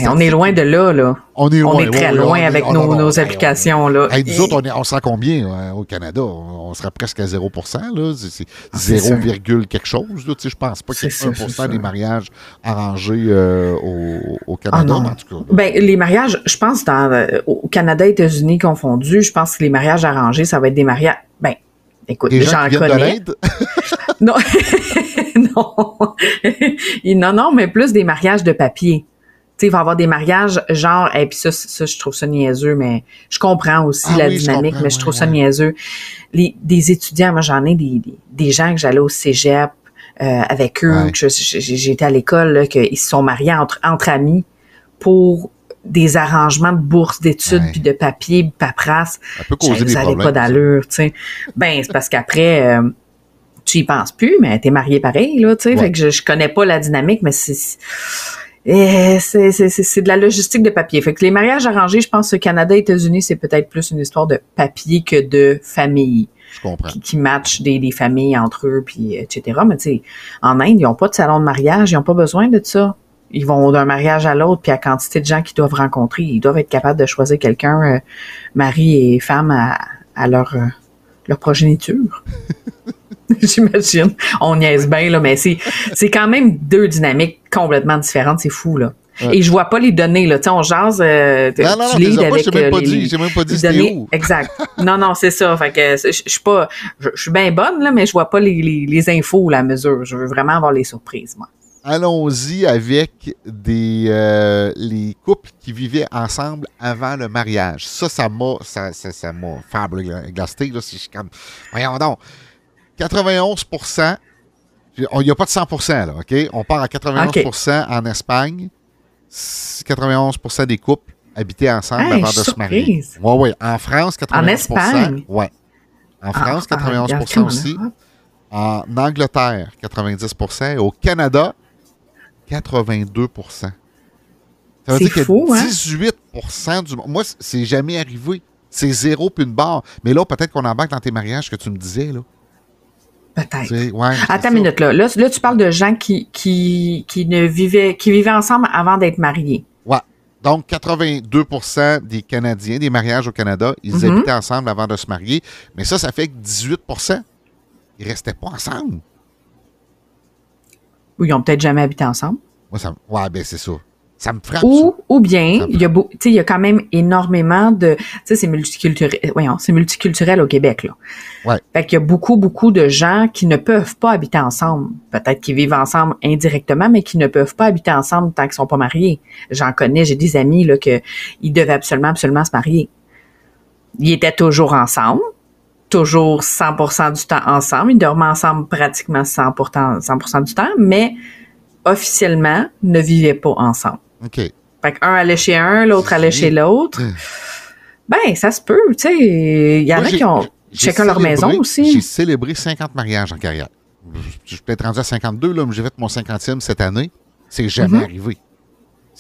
on est loin de là, là. On est, on est très loin avec nos, nos applications, là. nous autres, on, est, on sera combien euh, au Canada? On, sera presque à 0 là. C'est 0, ah, quelque chose, là. Tu sais, je pense pas qu'il y ait 1% des mariages arrangés euh, au, ah, Canada, en tout cas. Ben, les mariages, je pense, dans, euh, au Canada et États-Unis confondus, je pense que les mariages arrangés, ça va être des mariages... Ben, écoute, j'en connais. [laughs] non. [laughs] non. [laughs] non, non, mais plus des mariages de papier. Tu sais, il va y avoir des mariages genre, et puis ça, ça, je trouve ça niaiseux, mais je comprends aussi ah la dynamique, mais je trouve ça niaiseux. Les, des étudiants, moi j'en ai des, des, gens que j'allais au cégep, euh, avec eux. Ouais. que été à l'école, qu'ils se sont mariés entre, entre amis pour des arrangements de bourse d'études, Ouais. puis de papier, de paperasse. Ça peut causer des ça n'avait problèmes. pas d'allure, tu sais. Ben, c'est parce qu'après, euh, tu y penses plus, mais t'es marié pareil, là, tu sais. Ouais. Fait que je, je connais pas la dynamique, mais c'est... eh, C'est c'est- de la logistique de papier. Fait que les mariages arrangés, je pense que Canada, États-Unis, c'est peut-être plus une histoire de papier que de famille Je comprends. qui, qui matchent des, des familles entre eux, puis etc. Mais tu sais, en Inde, ils ont pas de salon de mariage, ils ont pas besoin de ça. Ils vont d'un mariage à l'autre, puis à quantité de gens qu'ils doivent rencontrer, ils doivent être capables de choisir quelqu'un, euh, mari et femme, à, à leur, euh, leur progéniture. [laughs] J'imagine. On niaise bien, là, mais c'est, c'est quand même deux dynamiques complètement différentes. C'est fou, là. Ouais. Et je vois pas les données, là. Tu sais, on jase, euh, Non, non, non, tu pas, avec même euh, pas les- dit, j'ai même pas dit les données. où. Exact. [laughs] Non, non, c'est ça. Fait que je, suis pas, je, suis bien bonne, là, mais je vois pas les, les, les infos ou la mesure. Je veux vraiment avoir les surprises, moi. Allons-y avec des euh, les couples qui vivaient ensemble avant le mariage. Ça, ça m'a ça, ça, ça m'a flabbergasté. Là, si je suis comme, voyons donc. 91% il n'y a pas de 100% là, OK? On part à 91% en Espagne. 91% des couples habitaient ensemble Hey, avant de se marier. Oui, oui. En France, 91 Espagne? Oui. En France, Ah, ah, 91 regarde, comme en aussi. En Angleterre, 90 et au Canada, 82 Ça veut C'est dire que fou, hein? 18% du monde. Moi, c'est jamais arrivé. C'est zéro puis une barre. Mais là, peut-être qu'on embarque dans tes mariages que tu me disais. Là. Peut-être. Ouais, Attends une minute, là. là. Là, tu parles de gens qui, qui, qui ne vivaient, qui vivaient ensemble avant d'être mariés. Ouais. Donc, 82% des Canadiens, des mariages au Canada, ils Mhm. habitaient ensemble avant de se marier. Mais ça, ça fait que 18% ils restaient pas ensemble. Ou ils ont peut-être jamais habité ensemble. Moi, ça, me- ouais, ben c'est ça. Ça me frappe. Ou, ou bien, il y a beau- il y a quand même énormément de, tu sais, c'est multiculturel, voyons, c'est multiculturel au Québec, là. Ouais. Fait qu'il y a beaucoup, beaucoup de gens qui ne peuvent pas habiter ensemble. Peut-être qu'ils vivent ensemble indirectement, mais qui ne peuvent pas habiter ensemble tant qu'ils sont pas mariés. J'en connais, j'ai des amis, là, que ils devaient absolument, absolument se marier. Ils étaient toujours ensemble. Toujours 100% du temps ensemble. Ils dormaient ensemble pratiquement 100%, 100% du temps, mais officiellement ne vivaient pas ensemble. OK. Fait qu'un allait chez un, l'autre allait chez l'autre. Ben, ça se peut, tu sais. Il y en a j'ai- qui ont j'ai chacun leur maison J'ai aussi. célébré 50 mariages en carrière. Je suis peut-être rendu à 52, là, mais j'ai fait mon 50e cette année. C'est jamais Mhm. arrivé.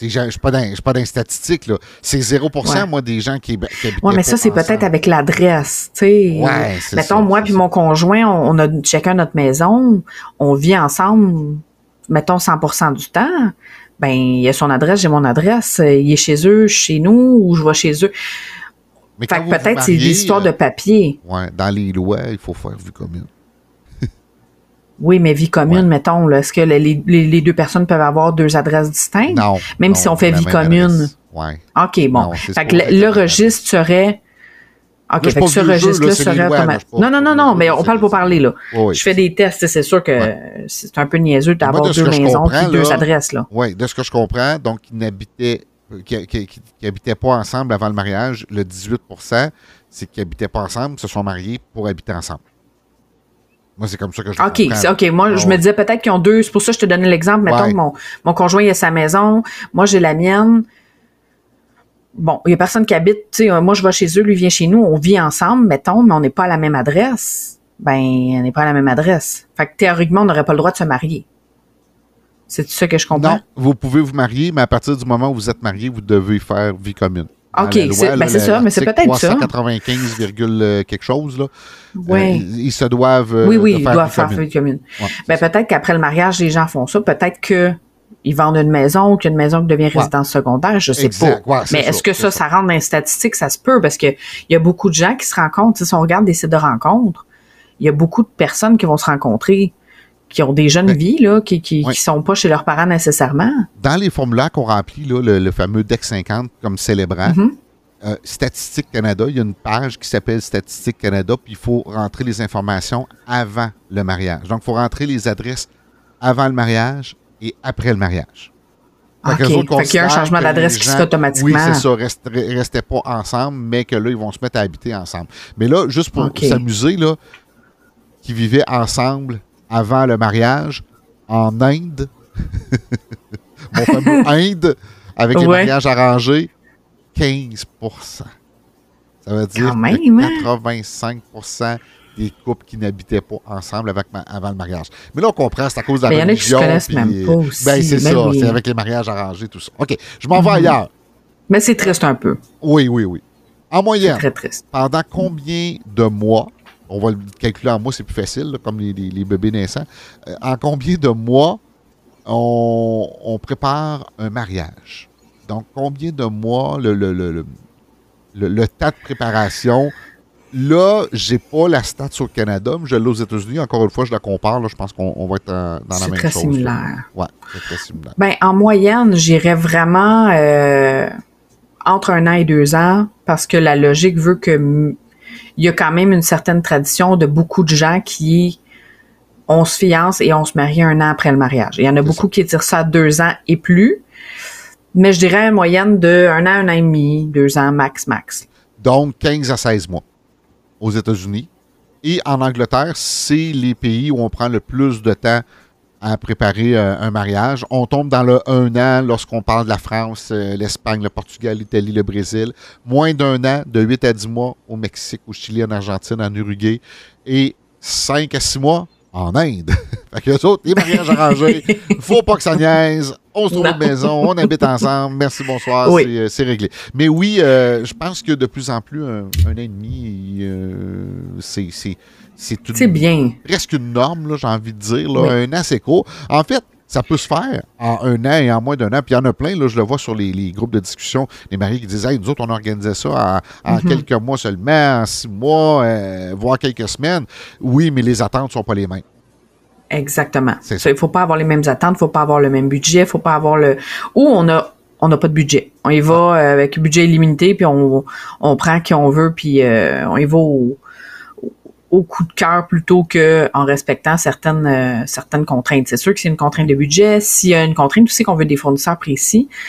Je ne suis pas dans les statistiques. là. C'est 0 Ouais. moi, des gens qui, qui habitaient Ouais, mais ça, c'est peut-être avec l'adresse. Ouais, Mettons, ça, moi puis mon conjoint, on, on a chacun notre maison, on vit ensemble, mettons 100% du temps. Ben, il y a son adresse, j'ai mon adresse, il est chez eux, chez nous, ou je vais chez eux. Mais peut-être c'est des histoires euh, de papier. ouais, dans les lois, il faut faire vue commune. Oui, mais vie commune, Ouais. mettons, là, est-ce que les, les- les deux personnes peuvent avoir deux adresses distinctes? Non. Même non, si on fait vie commune. Ouais. OK, bon. Non, fait que le, registre serait. OK, Là, fait que ce registre-là serait automatique. Non, non, non, non, mais on parle pour parler, là. Ouais, Je fais des tests, c'est sûr que Ouais. c'est un peu niaiseux d'avoir de deux maisons puis deux là, adresses, là. Oui, de ce que je comprends, donc ils n'habitaient qui, qui, qui- qui habitaient pas ensemble avant le mariage, le 18% c'est qu'ils n'habitaient pas ensemble, se sont mariés pour habiter ensemble. Moi, c'est comme ça que je OK, comprends. OK. Moi, je me disais peut-être qu'ils ont deux. C'est pour ça que je te donnais l'exemple. Mettons Ouais. que mon, mon conjoint il a sa maison, moi j'ai la mienne. Bon, il y a personne qui habite. Tu sais, euh, moi je vais chez eux, lui vient chez nous. On vit ensemble, mettons, mais on n'est pas à la même adresse. Ben, on n'est pas à la même adresse. Fait que théoriquement, on n'aurait pas le droit de se marier. C'est ça que je comprends? Non, vous pouvez vous marier, mais à partir du moment où vous êtes marié, vous devez faire vie commune. OK, c'est- ben, c'est ça, mais c'est peut-être ça. 395, virgule, euh, quelque chose, là. Ouais. Euh, ils se doivent. euh, oui, oui, de ils doivent faire commune. vie commune. Ouais, Ben, peut-être qu'après le mariage, les gens font ça. Peut-être que ils vendent une maison ou qu'une maison qui devient résidence secondaire, je sais Exact. pas. Ouais, Mais est-ce que ça, ça rentre dans les statistiques? Ça se peut parce que il y a beaucoup de gens qui se rencontrent. Si on regarde des sites de rencontres, il y a beaucoup de personnes qui vont se rencontrer, qui ont des jeunes Ben, vies, là, qui, qui, sont pas chez leurs parents nécessairement. Dans les formulaires qu'on remplit, là, le, le fameux DEC 50 comme célébrant, Mhm. euh, Statistique Canada, il y a une page qui s'appelle Statistique Canada, puis il faut rentrer les informations avant le mariage. Donc, il faut rentrer les adresses avant le mariage et après le mariage. Fait OK. qu'eux autres Fait qu'il y a un changement d'adresse qui se fait automatiquement. Oui, c'est ça. rest- Restaient pas ensemble, mais que là, ils vont se mettre à habiter ensemble. Mais là, juste pour s'amuser, là, qui vivaient ensemble avant le mariage, en Inde, [laughs] mon fameux [laughs] Inde, avec les mariages arrangés, 15% Ça veut dire que 85% hein? des couples qui n'habitaient pas ensemble avec avant le mariage. Mais là, on comprend, c'est à cause de la religion. Il y en a qui se connaissent même pas aussi. Ben, c'est ça, c'est avec les mariages arrangés, tout ça. OK, je m'en vais mhm. ailleurs. Mais c'est triste un peu. Oui, oui, oui. En moyenne, très triste. pendant combien de mois, on va le calculer en mois, c'est plus facile, comme les, bébés naissants, euh, en combien de mois on, prépare un mariage? Donc, combien de mois le, le, le, le temps de préparation? Là, j'ai pas la stat sur le Canada, mais je l'ai aux États-Unis. Encore une fois, je la compare. je pense qu'on va être dans la même chose. C'est très similaire. Oui, c'est très similaire. Ben, en moyenne, j'irais vraiment euh, entre un an et deux ans parce que la logique veut que il y a quand même une certaine tradition de beaucoup de gens qui on se fiance et on se marie un an après le mariage. Il y en a beaucoup qui tirent ça deux ans et plus. Mais je dirais une moyenne de un an, un an et demi, deux ans max, max. Donc 15 à 16 mois aux États-Unis. Et en Angleterre, c'est les pays où on prend le plus de temps à préparer euh, un mariage. On tombe dans le un an lorsqu'on parle de la France, euh, l'Espagne, le Portugal, l'Italie, le Brésil. Moins d'un an, de 8 à 10 mois au Mexique, au Chili, en Argentine, en Uruguay. Et 5 à 6 mois en Inde. [laughs] fait que les autres, les mariages [laughs] arrangés, faut pas que ça niaise, on se trouve une maison, on habite ensemble, merci, bonsoir, euh, c'est réglé. Mais oui, euh, je pense que de plus en plus, un, an et demi, euh, c'est bien. presque une norme, j'ai envie de dire. Un an, c'est court. En fait, ça peut se faire en un an et en moins d'un an. Puis il y en a plein, là, je le vois sur les, groupes de discussion, les maris qui disent Hey, nous autres, on organisait ça en, mhm. quelques mois seulement, en six mois, euh, voire quelques semaines. Oui, mais les attentes ne sont pas les mêmes. Exactement. Il ne faut pas avoir les mêmes attentes, il ne faut pas avoir le même budget, il ne faut pas avoir le. Ou on a on n'a pas de budget. On y va euh, avec budget illimité, puis on, on prend qui on veut, puis euh, on y va au, au coup de cœur plutôt que en respectant certaines euh, certaines contraintes. C'est sûr que c'est une contrainte de budget. S'il y a une contrainte aussi qu'on veut des fournisseurs précis, tu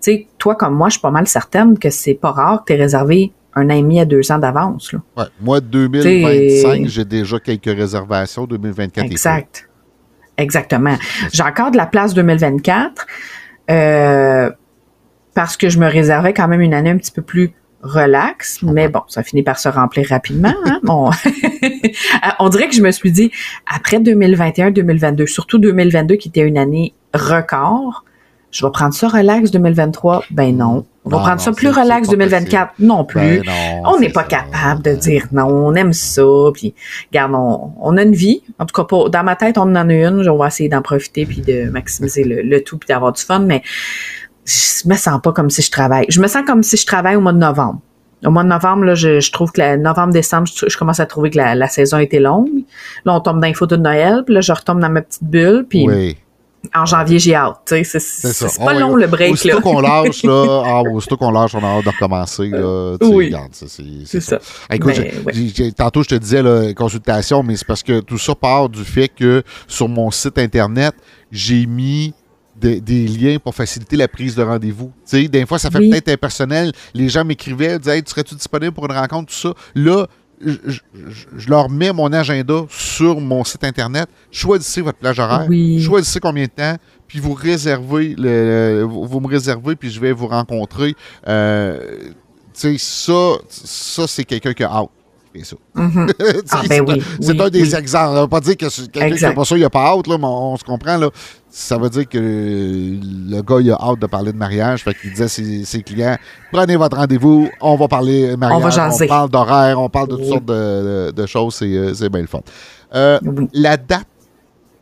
sais, toi comme moi, je suis pas mal certaine que c'est pas rare que tu aies réservé un an et demi à deux ans d'avance. Ouais, moi, 2025, j'ai déjà quelques réservations. 2024 Exact. Exactement. J'ai encore de la place 2024 euh, parce que je me réservais quand même une année un petit peu plus relax, mais bon, ça finit par se remplir rapidement. Hein? [laughs] [laughs] On, dirait que je me suis dit, après 2021-2022, surtout 2022 qui était une année record, je vais prendre ça relax 2023. Ben non. On va prendre ça plus relax 2024. Non plus. Ben on n'est pas capable de dire non. On aime ça. Puis, regarde, on, a une vie. En tout cas, dans ma tête, on en a une. On va essayer d'en profiter puis de maximiser le, le tout puis d'avoir du fun. Mais je me sens pas comme si je travaille. Je me sens comme si je travaille au mois de novembre. Au mois de novembre, là, je, trouve que novembre-décembre, je, commence à trouver que la, saison était longue. Là, on tombe dans les photos de Noël, puis là, je retombe dans ma petite bulle, puis en janvier, j'ai hâte. C'est, c'est pas long, le break. Aussitôt qu'on lâche, là, [laughs] ah, aussitôt qu'on lâche, on a hâte de recommencer. Là, oui, c'est, ça. Écoute, tantôt, je te disais la consultation, mais c'est parce que tout ça part du fait que sur mon site Internet, j'ai mis des liens pour faciliter la prise de rendez-vous. Tu sais, des fois, ça fait peut-être impersonnel. Les gens m'écrivaient, disaient Tu serais-tu disponible pour une rencontre, tout ça? Là, je, leur mets mon agenda sur mon site Internet. Choisissez votre plage horaire. Choisissez combien de temps. Puis vous réservez, le, vous me réservez, puis je vais vous rencontrer. Euh, tu sais, ça, ça c'est quelqu'un qui a Mm-hmm. [laughs] Ah, ben c'est un des exemples. Ça veut pas dire que quelqu'un qui n'a pas ça, il n'a pas hâte, là, mais on, se comprend. Là. Ça veut dire que le gars, il a hâte de parler de mariage. Fait qu'il disait à ses, clients prenez votre rendez-vous, on va parler mariage, on, parle d'horaire, on parle de toutes sortes de, choses. Euh, c'est bien le fun. Euh, la date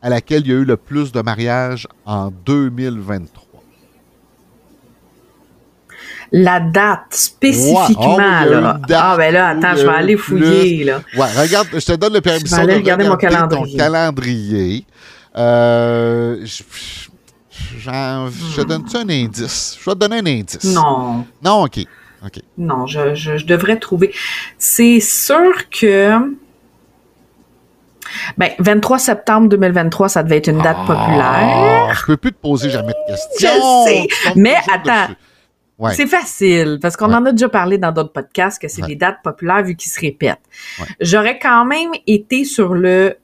à laquelle il y a eu le plus de mariages en 2023 la date spécifiquement. Oh, là. ah, ben là, attends, je vais aller fouiller. Là. Ouais, regarde, je te donne le permission de regarder mon calendrier. ton calendrier. Euh, je, je, donne-tu un indice? Je vais te donner un indice. Non. Non, OK. Non, je, je, devrais trouver. C'est sûr que. Ben, 23 septembre 2023, ça devait être une date ah, populaire. Je peux plus te poser jamais de questions. Je sais. Mais attends, c'est facile, parce qu'on en a déjà parlé dans d'autres podcasts que c'est des dates populaires vu qu'ils se répètent. J'aurais quand même été sur le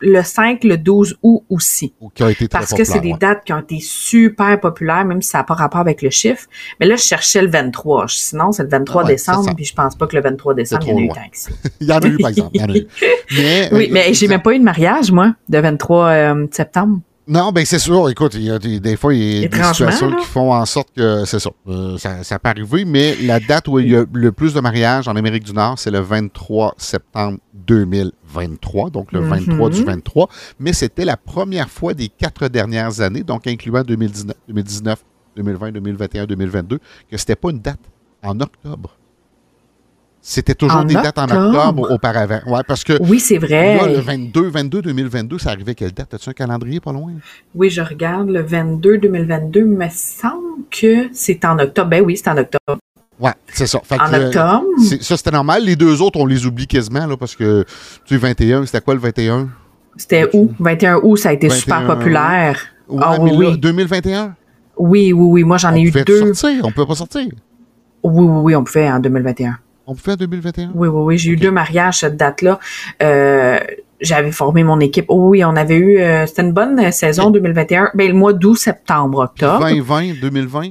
le 5, le 12 août aussi. Qui a été très Parce que c'est des dates qui ont été super populaires, même si ça n'a pas rapport avec le chiffre. Mais là, je cherchais le 23. Sinon, c'est le 23 Ah décembre, puis je pense pas que le 23 décembre, il y en a eu tant que ça. [laughs] Il y en a eu, par exemple. Il y en a eu. [laughs] Mais, Oui, euh, mais j'ai même pas eu de mariage, moi, de 23 euh, septembre. Non, ben c'est sûr. Écoute, il y a des, des fois, il y a des situations là. qui font en sorte que c'est ça. Euh, ça. Ça peut arriver, mais la date où il y a le plus de mariages en Amérique du Nord, c'est le 23 septembre 2023, donc le 23 du Mhm. 23. Mais c'était la première fois des quatre dernières années, donc incluant 2019, 2019 2020, 2021, 2022, que c'était pas une date en octobre. C'était toujours En des dates en octobre? auparavant. Ouais, parce que Oui, c'est vrai. le 22, 22, 2022, ça arrivait quelle date? As-tu un calendrier pas loin? Oui, je regarde le 22 2022, il me semble que c'est en octobre. Ben oui, c'est en octobre. Ouais, c'est ça. Fait En que, euh, octobre? ça, c'était normal. Les deux autres, on les oublie quasiment, là, parce que, tu sais, 21, c'était quoi le 21? C'était août. 21 août, ça a été 21 super populaire. Ouais, ah mais oui, là, oui. 2021? Oui, oui, oui. Moi, j'en ai eu deux. sortir, on peut pas sortir. Oui, oui, oui, on pouvait en 2021. On pouvait en 2021? Oui, oui, oui. J'ai eu deux mariages cette date-là. Euh, j'avais formé mon équipe. Oh, oui, on avait eu. euh, c'était une bonne saison 2021. Ben, le mois d'août, septembre, octobre. 2020, 2020?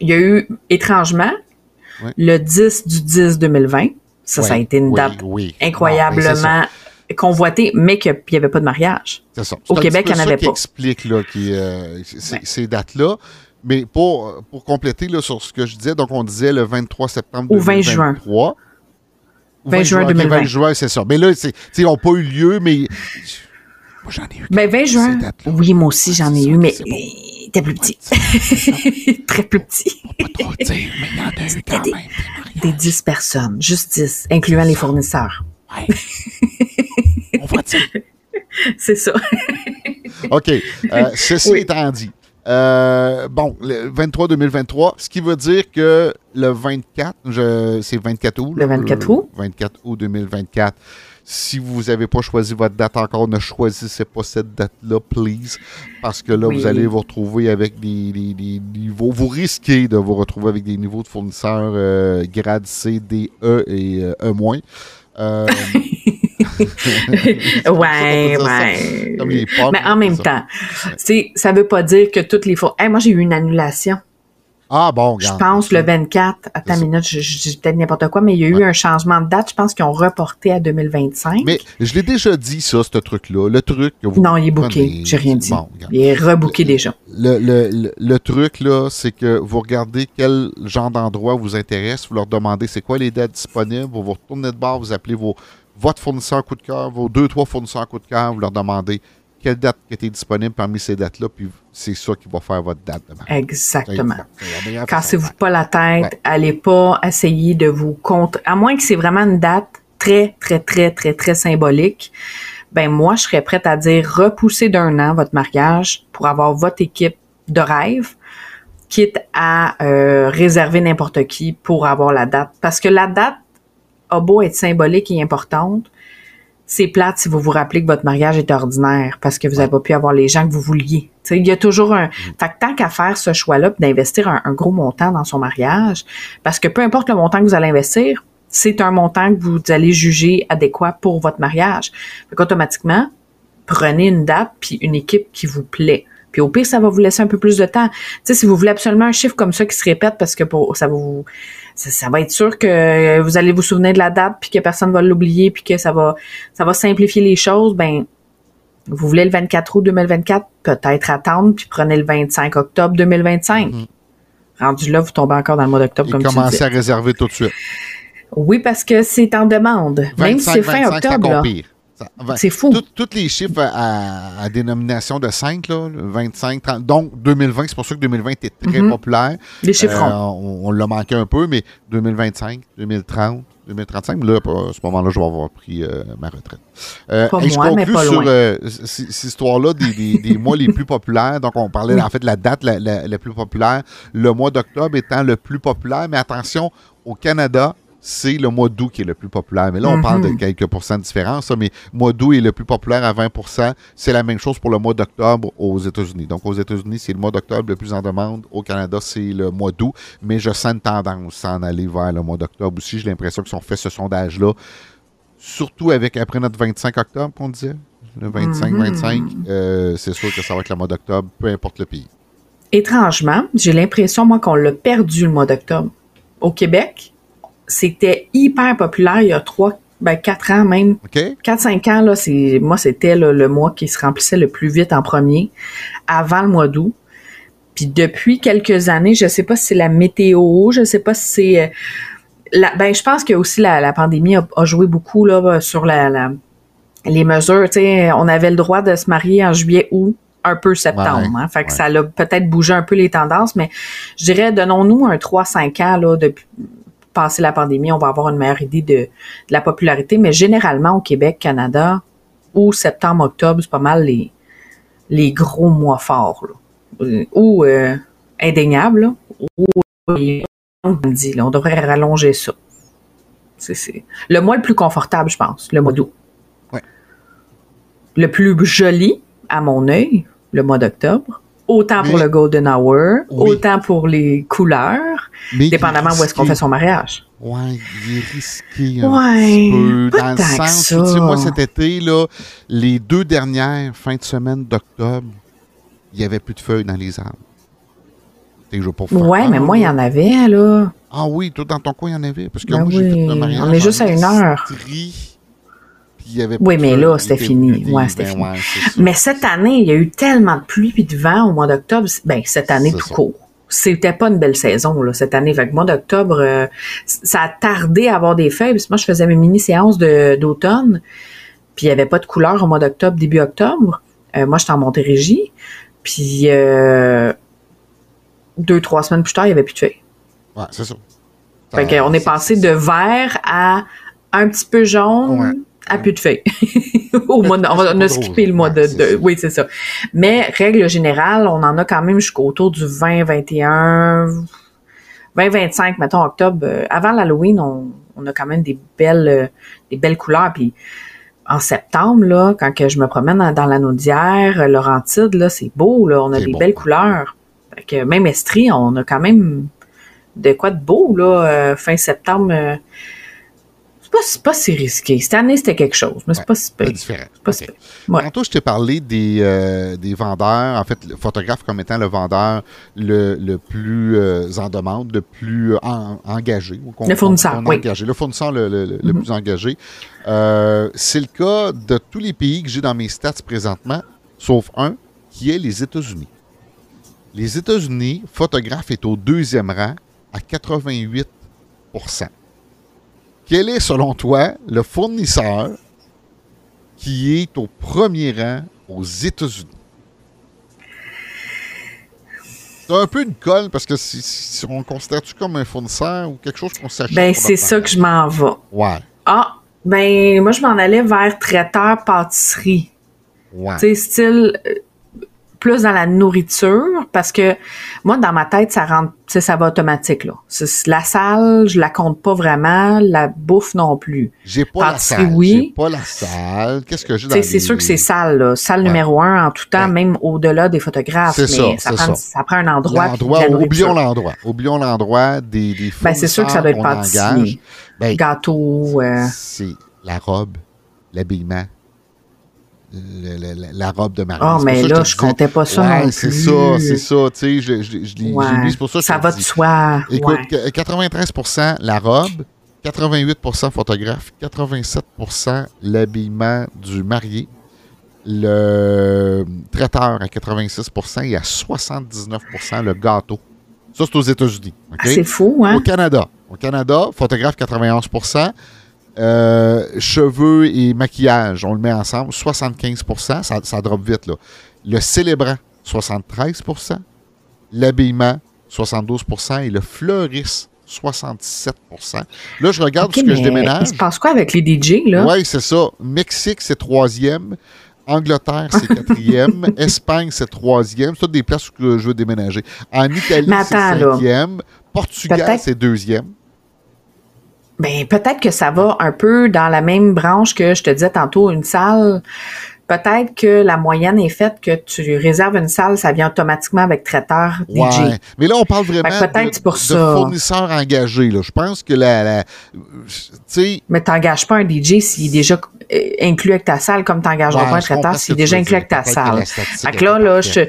Il y a eu, étrangement, le 10 du 10 2020. Ça, ça a été une date oui. incroyablement Bon, ben, convoitée, mais qu'il n'y avait pas de mariage. c'est ça. Au Québec, il y en ça avait qui pas. explique là, qui, euh, ces dates-là. Mais pour, pour compléter là, sur ce que je disais, donc on disait le 23 septembre Au 20 juin. 2023. Ou 20 juin ok, 2020. 20 juin, c'est ça. Mais là, ils n'ont pas eu lieu, mais moi, j'en ai eu. Ben, 20 juin. Oui, moi aussi, j'en ai eu, mais il était plus petit. [laughs] Très plus petit. Pas trop dire, mais il y en a eu quand des- même. des Des 10 personnes, juste 10, incluant les fournisseurs. Ouais. On va dire. [laughs] C'est ça. OK. Euh, ceci étant dit, euh, bon, le 23-2023, ce qui veut dire que le 24, je- c'est 24 août. Le là, 24 août? 24 août 2024. Si vous n'avez pas choisi votre date encore, ne choisissez pas cette date-là, please. Parce que là, Oui. vous allez vous retrouver avec des, des- des niveaux. Vous risquez de vous retrouver avec des niveaux de fournisseurs euh, grade C, D, E et euh, E-. Euh, [laughs] ouais, Ça, ouais. Mais en même ça. temps, c'est, ça veut pas dire que toutes les fois. Hey, moi, j'ai eu une annulation. Ah bon, Je regarde. pense le 24. Attends C'est ça. une minute, je, je dis peut-être n'importe quoi, mais il y a eu Ouais. un changement de date. Je pense qu'ils ont reporté à 2025. Mais je l'ai déjà dit, ça, ce truc-là. Le truc que vous non, il est booké. J'ai rien dit. bon, il est rebooké déjà. Le, le- le- le truc, là, c'est que vous regardez quel genre d'endroit vous intéresse, vous leur demandez c'est quoi les dates disponibles, vous vous retournez de bord, vous appelez vos, votre fournisseur coup de cœur, vos deux, trois fournisseurs coup de cœur, vous leur demandez quelle date qui était disponible parmi ces dates-là, puis c'est ça qui va faire votre date de mariage. Exactement. Cassez-vous pas la tête. Ouais. Allez pas essayer de vous contre. À moins que c'est vraiment une date très, très, très, très, très symbolique. Ben, moi, je serais prête à dire repousser d'un an votre mariage pour avoir votre équipe de rêve, quitte à euh, réserver n'importe qui pour avoir la date. Parce que la date a beau être symbolique et importante, c'est plate si vous vous rappelez que votre mariage est ordinaire parce que vous n'avez pas pu avoir les gens que vous vouliez. Tu sais, il y a toujours un. Fait que tant qu'à faire ce choix-là, d'investir un, un gros montant dans son mariage, parce que peu importe le montant que vous allez investir, c'est un montant que vous allez juger adéquat pour votre mariage. Fait qu'automatiquement, prenez une date puis une équipe qui vous plaît. Puis au pire, ça va vous laisser un peu plus de temps. Tu sais, si vous voulez absolument un chiffre comme ça qui se répète parce que pour, ça va vous, ça, ça va être sûr que vous allez vous souvenir de la date puis que personne va l'oublier puis que ça va, ça va simplifier les choses, ben, vous voulez le 24 août 2024, peut-être attendre puis prenez le 25 octobre 2025. Mhm. Rendu là, vous tombez encore dans le mois d'octobre comme commencez à réserver tout de suite. Oui, parce que c'est en demande. Même si 25, c'est fin 25, c'est octobre. Ça- C'est fou. Tous les chiffres à, à dénomination de 5, là, le 25, 30, donc 2020, c'est pour ça que 2020 était très Mhm. populaire. Les chiffres Euh, on on l'a manqué un peu, mais 2025, 2030, 2035, là, à ce moment-là, je vais avoir pris euh, ma retraite. Euh, Pas et je moi, mais conclus pas sur euh, cette histoire-là des, des- des mois les plus populaires. Donc, on parlait Oui. en fait de la date la, la- la plus populaire. Le mois d'octobre étant le plus populaire, mais attention, au Canada, c'est le mois d'août qui est le plus populaire. Mais là, on Mhm. parle de quelques pourcents de différence. mais mois d'août est le plus populaire à 20% C'est la même chose pour le mois d'octobre aux États-Unis. Donc, aux États-Unis, c'est le mois d'octobre le plus en demande. Au Canada, c'est le mois d'août. Mais je sens une tendance à en aller vers le mois d'octobre aussi. J'ai l'impression que si on fait ce sondage-là, surtout avec après notre 25 octobre qu'on disait. Le 25-25, euh, c'est sûr que ça va être le mois d'octobre, peu importe le pays. Étrangement, j'ai l'impression, moi, qu'on l'a perdu le mois d'octobre. Au Québec, c'était hyper populaire il y a trois, ben, quatre ans même. OK? 4-5 ans, là, c'est, moi, c'était là, le mois qui se remplissait le plus vite en premier, avant le mois d'août. Puis depuis quelques années, je sais pas si c'est la météo, je sais pas si c'est... euh, la- ben, je pense que aussi la, la pandémie a, a joué beaucoup là, sur la, la- les mesures. Tu sais, on avait le droit de se marier en juillet ou un peu septembre. Ouais, hein. fait que ça a peut-être bougé un peu les tendances, mais je dirais, donnons-nous un 3-5 ans là, depuis passer la pandémie, on va avoir une meilleure idée de, de la popularité. Mais généralement, au Québec, Canada, ou septembre, octobre, c'est pas mal les, les gros mois forts. là. Euh, Ou euh, indéniables, là, ou euh, on dit, là, on devrait rallonger ça. C'est, le mois le plus confortable, je pense, le mois d'août. Ouais. Le plus joli, à mon œil, le mois d'octobre. Autant pour le Golden Hour, Oui. autant pour les couleurs, Mais dépendamment où est-ce qu'on fait son mariage. Ouais, il est risqué un Ouais, petit peu. Dans le que sens, tu sais, moi, cet été, là, les deux dernières fins de semaine d'octobre, il n'y avait plus de feuilles dans les arbres. Sais, je pas Ouais, peur, mais moi, il y en avait, là. Ah oui, toi, dans ton coin, il y en avait. Parce que Ben moi, j'ai oui, fait le mariage. on est juste à une heure. Puis il y avait Oui, mais là, c'était était fini. Ouais, c'était Ben fini. ouais. Mais cette année, il y a eu tellement de pluie et de vent au mois d'octobre. Ben, cette année tout ça. court. C'était pas une belle saison, là, cette année. Fait que mois d'octobre, euh, ça a tardé à avoir des feuilles. Moi, je faisais mes mini-séances d'automne. Puis il y avait pas de couleur au mois d'octobre, début octobre. Euh, moi, j'étais en Montérégie. Puis euh, deux, trois semaines plus tard, il y avait plus de feuilles. Ouais, c'est ça. Fait qu'on est passé de vert à un petit peu jaune Ouais. À plus de feuilles. [laughs] Au mois de- on a skippé le mois de. Oui, c'est ça. Mais règle générale, on en a quand même jusqu'autour du 20, 21, 20, 25, mettons, octobre. Euh, Avant l'Halloween, on, on a quand même des belles, euh, des belles couleurs. Puis en septembre, là, quand que je me promène dans, dans la Naudière, euh, Laurentide, là, c'est beau, là. On a des belles couleurs. Fait que même Estrie, on a quand même de quoi de beau, là, fin septembre. Euh, c'est pas, c'est pas si risqué. Cette année, c'était quelque chose, mais c'est Ouais, pas si pire. différent. C'est pas Ok. si pire. Ouais. Tantôt, je t'ai parlé des, euh, des vendeurs, en fait, le photographe comme étant le vendeur le, le plus euh, en demande, le plus en- engagé. Le fournisseur, oui. engagé. Le fournisseur le, le- le- Mhm. plus engagé. Euh, C'est le cas de tous les pays que j'ai dans mes stats présentement, sauf un, qui est les États-Unis. Les États-Unis, photographe est au deuxième rang à 88 Quel est, selon toi, le fournisseur qui est au premier rang aux États-Unis? C'est un peu une colle parce que si, si on considère-tu comme un fournisseur ou quelque chose qu'on s'achète? Ben, c'est ça que je m'en vais. Ouais, Ah, ben, moi, je m'en allais vers traiteur pâtisserie. ouais. Tu sais, style euh, plus dans la nourriture, parce que moi, dans ma tête, ça rentre, ça va automatique, là. La salle, je la compte pas vraiment, la bouffe non plus. J'ai pas la Pâtisserie, salle. oui. J'ai pas la salle. Qu'est-ce que j'ai dans c'est sûr que c'est salle, là. Salle Ouais. numéro un en tout temps, Ouais. même au-delà des photographes. C'est mais ça, prend, ça. ça prend un endroit. L'endroit, oublions l'endroit. Oublions l'endroit des, des Ben, c'est sûr que ça doit être engage. Ben, Gâteau, euh, c'est la robe, l'habillement, le- le- le- la robe de mariage. Ah, pour mais ça là, je disais, comptais pas ça ouais, non c'est ça, c'est ça. Tu sais, je, je, je l'ai ouais. c'est pour ça que je te va de soi. Écoute, ouais. que- 93% la robe, 88% photographe, 87% l'habillement du marié, le traiteur à 86% et à 79% le gâteau. Ça, c'est aux États-Unis. Ah, c'est fou, hein? Au Canada. Au Canada, photographe 91 euh, cheveux et maquillage, on le met ensemble, 75 ça, ça drop vite. Là. Le célébrant, 73% L'habillement, 72% et le fleuriste, 67% Là, je regarde ce que je déménage. Il se passe quoi avec les DJ, là? Oui, c'est ça. Mexique, c'est troisième. Angleterre, c'est [laughs] quatrième. Espagne, c'est troisième. C'est toutes des places où je veux déménager. En Italie, c'est cinquième. Portugal, c'est deuxième. Ben, peut-être que ça va un peu dans la même branche que je te disais tantôt, une salle. peut-être que la moyenne est faite que tu réserves une salle, ça vient automatiquement avec traiteur DJ. Ouais. Mais là, on parle vraiment de, pour fournisseurs engagés. Là. Je pense que la... la mais tu n'engages pas un DJ s'il est déjà euh, inclus avec ta salle, comme tu n'engageras pas un traiteur s'il est déjà inclus avec ta salle. Fait que là, là, je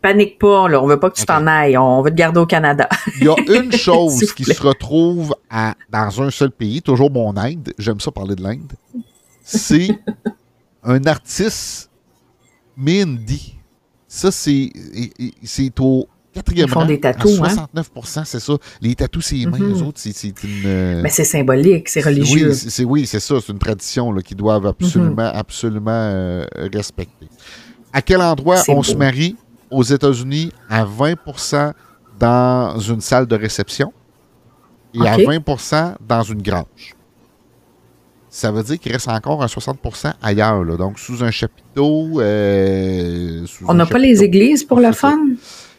panique pas, là, on veut pas que tu t'en ailles, on veut te garder au Canada. Il y a [laughs] une chose qui se retrouve à, dans un seul pays, toujours mon Inde, j'aime ça parler de l'Inde, c'est un artiste Mindy. Ça, c'est, au quatrième Ils font des tatous, 69 hein? c'est ça. Les tatous, c'est les mains, mm autres, c'est, une... Euh, Mais c'est symbolique, c'est religieux. Oui, c'est, oui, c'est ça, c'est une tradition qu'ils doivent absolument, mm-hmm. absolument euh, respecter. À quel endroit on se marie? Aux États-Unis à 20% dans une salle de réception et à 20% dans une grange. Ça veut dire qu'il reste encore un 60% ailleurs, donc sous un chapiteau. Euh, On n'a pas les églises pour le fun?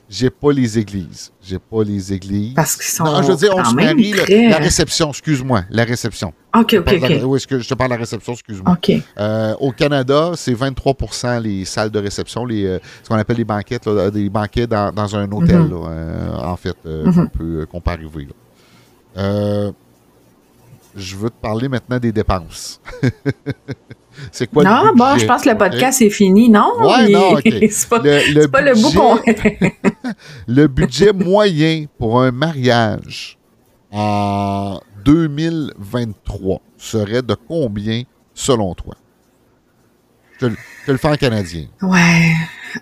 J'ai pas les églises. J'ai pas les églises. Parce qu'ils sont. Non, je veux dire, on se marie. la réception, excuse-moi. La réception. OK, OK, OK. oui, est-ce que je te parle de la réception, excuse-moi. OK. Euh, au Canada, c'est 23% les salles de réception, les, euh, ce qu'on appelle les banquettes, des banquets dans, dans un hôtel, mhm. euh, en fait, mhm. qu'on peut, peut arriver. je veux te parler maintenant des dépenses. [laughs] C'est quoi non, le bon, je pense que le podcast est fini, non? Oui, non, [laughs] c'est pas le, pas le bout qu'on... [laughs] le budget moyen pour un mariage en 2023 serait de combien selon toi? Je le fais en canadien. Ouais.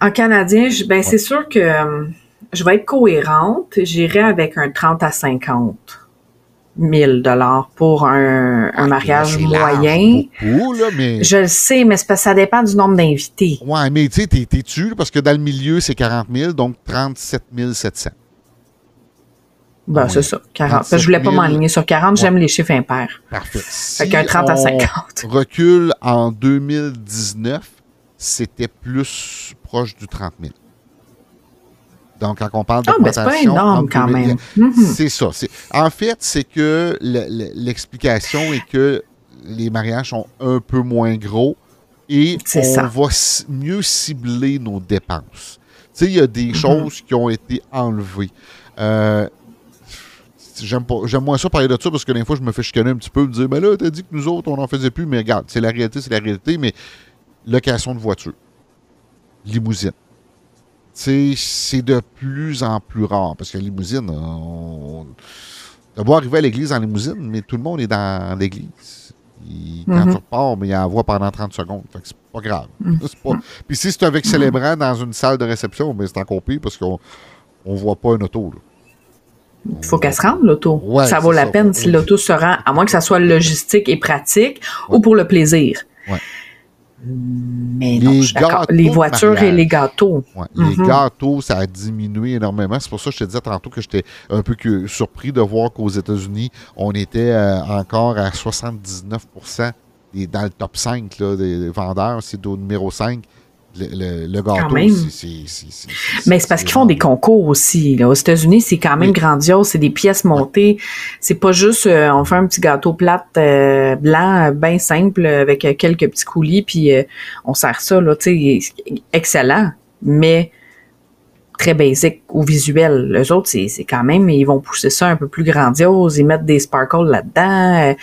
En canadien, ben, c'est sûr que euh, je vais être cohérente. J'irai avec un 30 à 50. 1000 dollars pour un, un mariage moyen. Je le sais, mais ça dépend du nombre d'invités. Ouais, mais tu sais, t'es tu parce que dans le milieu, c'est 40 000, donc 37 700. Ben, c'est ça. 40. je voulais pas m'enligner sur 40, j'aime les chiffres impairs. Parfait. fait qu'un 30 à 50. [laughs] recule en 2019, c'était plus proche du 30 000. Donc, quand on parle de ah, ben, c'est pas énorme quand même. Mhm. C'est ça. En fait, c'est que l'explication est que les mariages sont un peu moins gros et on va mieux cibler nos dépenses. Tu sais, il y a des mhm. choses qui ont été enlevées. Euh, J'aime moins ça parler de ça parce que des fois, je me fais chicaner un petit peu, me dire, ben là, t'as dit que nous autres, on n'en faisait plus, mais regarde, c'est la réalité, c'est la réalité, mais location de voiture, limousine, c'est de plus en plus rare. Parce que la limousine, on, on arriver à l'église en limousine, mais tout le monde est dans l'église. Quand mm-hmm. tu repars, mais il en voit pendant 30 secondes. Fait que c'est pas grave. Mm-hmm. Puis si c'est avec célébrant dans une salle de réception, mais c'est encore pire parce qu'on on voit pas un auto. Il faut qu'elle se rende, l'auto. ça vaut la peine si l'auto se rend, à moins que ça soit logistique et pratique ou pour le plaisir. Mais non, les, voitures et les gâteaux. Les mhm. gâteaux, ça a diminué énormément. C'est pour ça que je te disais tantôt que j'étais un peu surpris de voir qu'aux États-Unis, on était euh, encore à 79% dans le top 5 des vendeurs. C'est au numéro 5 le, gâteau, Mais c'est parce qu'ils font des concours aussi. Aux États-Unis, c'est quand même grandiose. C'est des pièces montées. C'est pas juste euh, on fait un petit gâteau plat euh, blanc, bien simple, avec euh, quelques petits coulis, puis on sert ça, là, excellent. Mais très basique au visuel. Les autres, c'est, quand même, ils vont pousser ça un peu plus grandiose, ils mettent des sparkles là-dedans.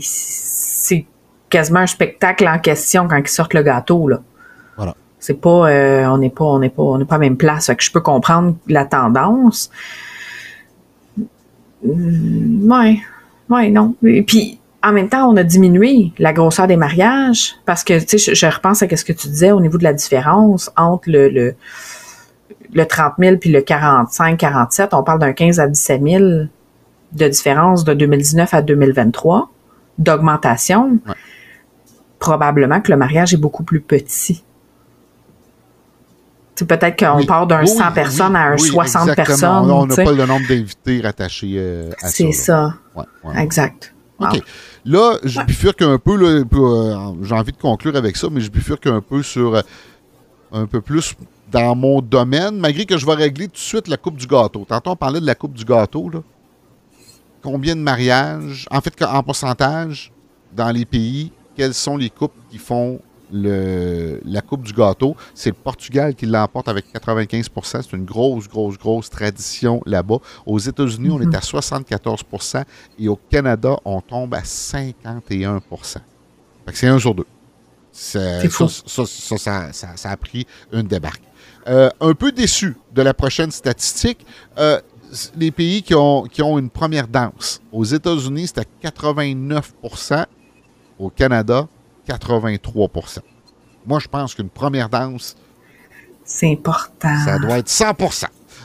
c'est quasiment un spectacle en question quand ils sortent le gâteau, là. C'est pas, euh, on n'est pas, on n'est pas, on n'est pas à la même place. que je peux comprendre la tendance. Mm, ouais, ouais, non. Et puis, en même temps, on a diminué la grosseur des mariages parce que, tu sais, je, repense à ce que tu disais au niveau de la différence entre le, le, le 30 000 puis le 45, 47. On parle d'un 15 à 17 000 de différence de 2019 à 2023 d'augmentation. Probablement que le mariage est beaucoup plus petit peut-être qu'on part d'un 100 personnes à un 60 personnes. On n'a pas le nombre d'invités rattachés euh, à ça. C'est ça. Exact. OK. Là, je bifurque un peu, euh, j'ai envie de conclure avec ça, mais je bifurque un peu sur euh, un peu plus dans mon domaine, malgré que je vais régler tout de suite la coupe du gâteau. Tantôt, on parlait de la coupe du gâteau. Là. Combien de mariages, en fait, en pourcentage, dans les pays, quelles sont les coupes qui font le, la Coupe du gâteau. C'est le Portugal qui l'emporte avec 95% C'est une grosse, grosse, grosse tradition là-bas. Aux États-Unis, on est à 74% et au Canada, on tombe à 51% c'est un sur deux. Fou. Ça, ça, a pris une débarque. Euh, un peu déçu de la prochaine statistique. Euh, les pays qui ont, qui ont une première danse. Aux États-Unis, c'est à 89% Au Canada, 83% Moi, je pense qu'une première danse. C'est important. Ça doit être 100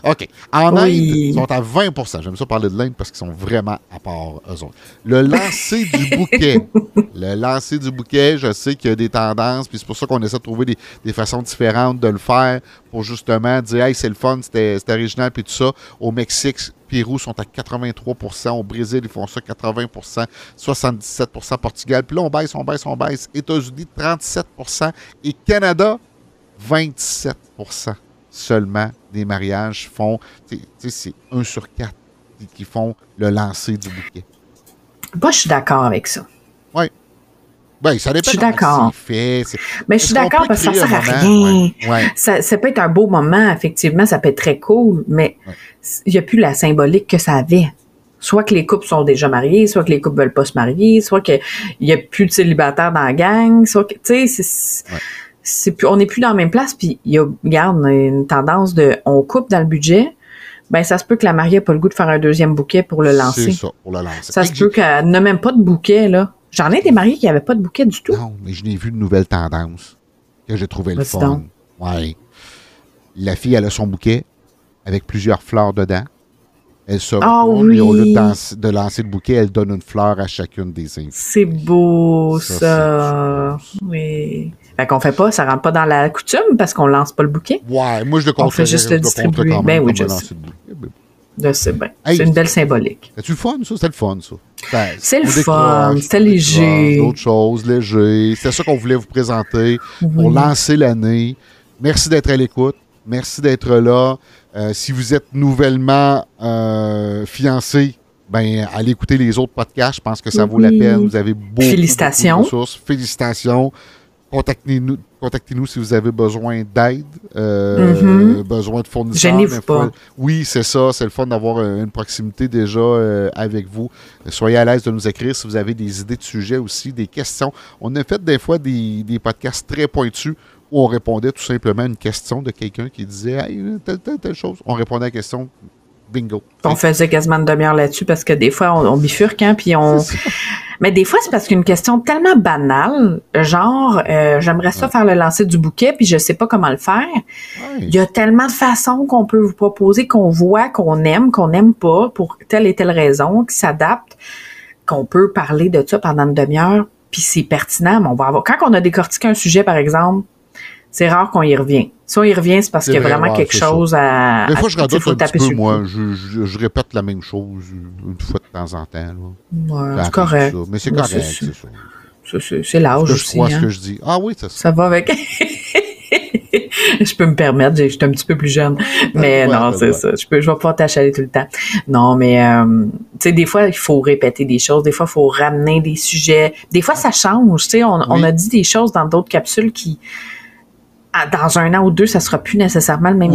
OK. En Inde, ils sont à 20% J'aime ça parler de l'Inde parce qu'ils sont vraiment à part eux autres. Le lancer du [laughs] bouquet. Le lancer du bouquet, je sais qu'il y a des tendances, puis c'est pour ça qu'on essaie de trouver des, façons différentes de le faire pour justement dire, hey, c'est le fun, c'était original, puis tout ça. Au Mexique, Pérou sont à 83% Au Brésil, ils font ça 80% 77% Portugal. Puis là, on baisse, on baisse, on baisse. États-Unis, 37% Et Canada, 27 seulement des mariages font, c'est un sur quatre qui font le lancer du bouquet. Moi, je suis d'accord avec ça. Oui. Ben, ça dépend je suis d'accord. Mais je suis d'accord parce que ça sert à rien. Ça, peut être un beau moment, effectivement, ça peut être très cool, mais il n'y a plus la symbolique que ça avait. Soit que les couples sont déjà mariés, soit que les couples veulent pas se marier, soit qu'il n'y a plus de célibataires dans la gang, soit que, tu sais, c'est on n'est plus dans la même place, puis il y a, regarde, une tendance de, on coupe dans le budget, ben ça se peut que la mariée n'ait pas le goût de faire un deuxième bouquet pour le lancer. C'est ça, pour le lancer. Ça se peut qu'elle n'a même pas de bouquet, là. J'en ai des mariés qui n'avaient pas de bouquet du tout. Non, mais je n'ai vu de nouvelles tendances que j'ai trouvé le fun. Ouais. La fille, elle a son bouquet avec plusieurs fleurs dedans. Elle se ah, oui. et au lieu de, lancer le bouquet, elle donne une fleur à chacune des invités. C'est beau, ça. Oui. Fait qu'on fait pas, ça rentre pas dans la coutume parce qu'on lance pas le bouquet. Ouais, moi je le On fait juste le distribuer. Ben oui, je sais. Je sais bien. c'est une belle symbolique. C'est-tu le fun, ça? C'était le fun, ça. Ben, c'est le fun, c'était léger. D'autres choses, léger. C'était ça qu'on voulait vous présenter pour lancer l'année. Merci d'être à l'écoute. Merci d'être là. Euh, si vous êtes nouvellement euh, fiancé, ben, allez écouter les autres podcasts. Je pense que ça vaut la peine. Vous avez beaucoup, Félicitations. de ressources. Félicitations. Contactez-nous contactez si vous avez besoin d'aide, euh, mm-hmm. besoin de fournisseurs. Gênez-vous pas. Oui, c'est ça. C'est le fun d'avoir une proximité déjà avec vous. Soyez à l'aise de nous écrire si vous avez des idées de sujets aussi, des questions. On a fait des fois des, des podcasts très pointus où on répondait tout simplement à une question de quelqu'un qui disait hey, telle, telle, telle chose. On répondait à la question, bingo. On faisait quasiment une demi-heure là-dessus parce que des fois, on, bifurque, hein, puis on. Mais des fois, c'est parce qu'une question tellement banale, genre, euh, j'aimerais ça faire le lancer du bouquet, puis je sais pas comment le faire. Il y a tellement de façons qu'on peut vous proposer, qu'on voit, qu'on aime, qu'on n'aime pas, pour telle et telle raison, qui s'adapte, qu'on peut parler de ça pendant une demi-heure, puis c'est pertinent. Mais on va avoir... Quand on a décortiqué un sujet, par exemple, c'est rare qu'on y revient. Si on y revient, c'est parce qu'il y a vraiment quelque chose à. Des fois, je radote un petit peu, moi. Je, je, répète la même chose une fois de temps en temps. Ouais, c'est correct. Mais c'est correct, c'est ça. C'est l'âge aussi. Je crois hein. ce que je dis. Ah oui, ça. Ça va avec. [laughs] je peux me permettre, je suis un petit peu plus jeune. Mais non, c'est ça. Je peux, je vais pas t'achaler tout le temps. Non, mais euh, tu sais, des fois, il faut répéter des choses. Des fois, il faut ramener des sujets. Des fois, ça change. Tu sais, on, on a dit des choses dans d'autres capsules qui dans un an ou deux, ça sera plus nécessairement le même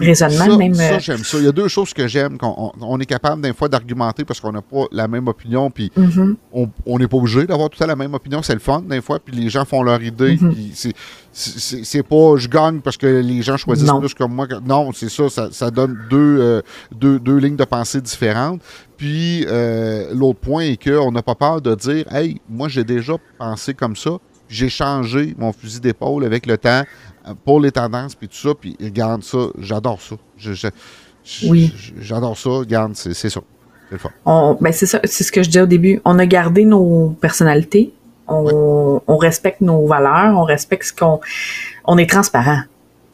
raisonnement. Ça, même, ça euh, j'aime ça. Il y a deux choses que j'aime. qu'on on, est capable des fois d'argumenter parce qu'on n'a pas la même opinion, puis mm-hmm. on n'est pas obligé d'avoir tout à la même opinion. C'est le fun, des fois, puis les gens font leur idée. Mm-hmm. C'est pas je gagne parce que les gens choisissent plus comme moi. non, c'est ça, ça, donne euh, deux, deux, lignes de pensée différentes. Puis euh, l'autre point est qu'on n'a pas peur de dire Hey, moi j'ai déjà pensé comme ça, j'ai changé mon fusil d'épaule avec le temps pour les tendances, puis tout ça, puis regarde ça, j'adore ça. oui. J'adore ça, regarde, c'est ça. C'est ben c'est ça, c'est ce que je disais au début. On a gardé nos personnalités, on, respecte nos valeurs, on respecte ce qu'on. On est transparent.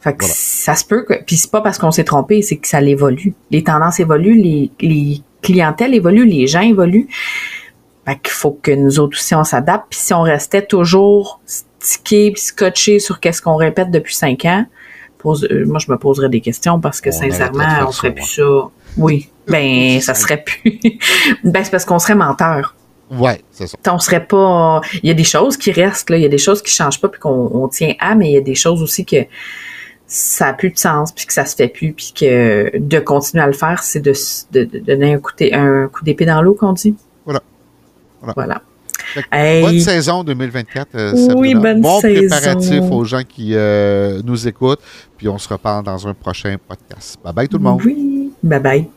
Fait que ça se peut que. Puis c'est pas parce qu'on s'est trompé, c'est que ça évolue. Les tendances évoluent, les, les clientèles évoluent, les gens évoluent. Fait qu'il faut que nous autres aussi on s'adapte. Puis si on restait toujours stické puis scotché sur qu'est-ce qu'on répète depuis cinq ans, euh, moi, je me poserais des questions parce que, sincèrement, on serait plus ça. Oui. Ben, ça serait plus. [laughs] ben, c'est parce qu'on serait menteur. Ouais, c'est ça. On serait pas. Il y a des choses qui restent, là. Il y a des choses qui changent pas puis qu'on tient à, mais il y a des choses aussi que ça n'a plus de sens puis que ça se fait plus puis que de continuer à le faire, c'est de, donner un coup, un coup d'épée dans l'eau qu'on dit. Voilà. Voilà. Bonne saison 2024. Euh, oui, bonne bon préparatif aux gens qui euh, nous écoutent. Puis on se reparle dans un prochain podcast. Bye bye tout le monde. Oui, bye bye.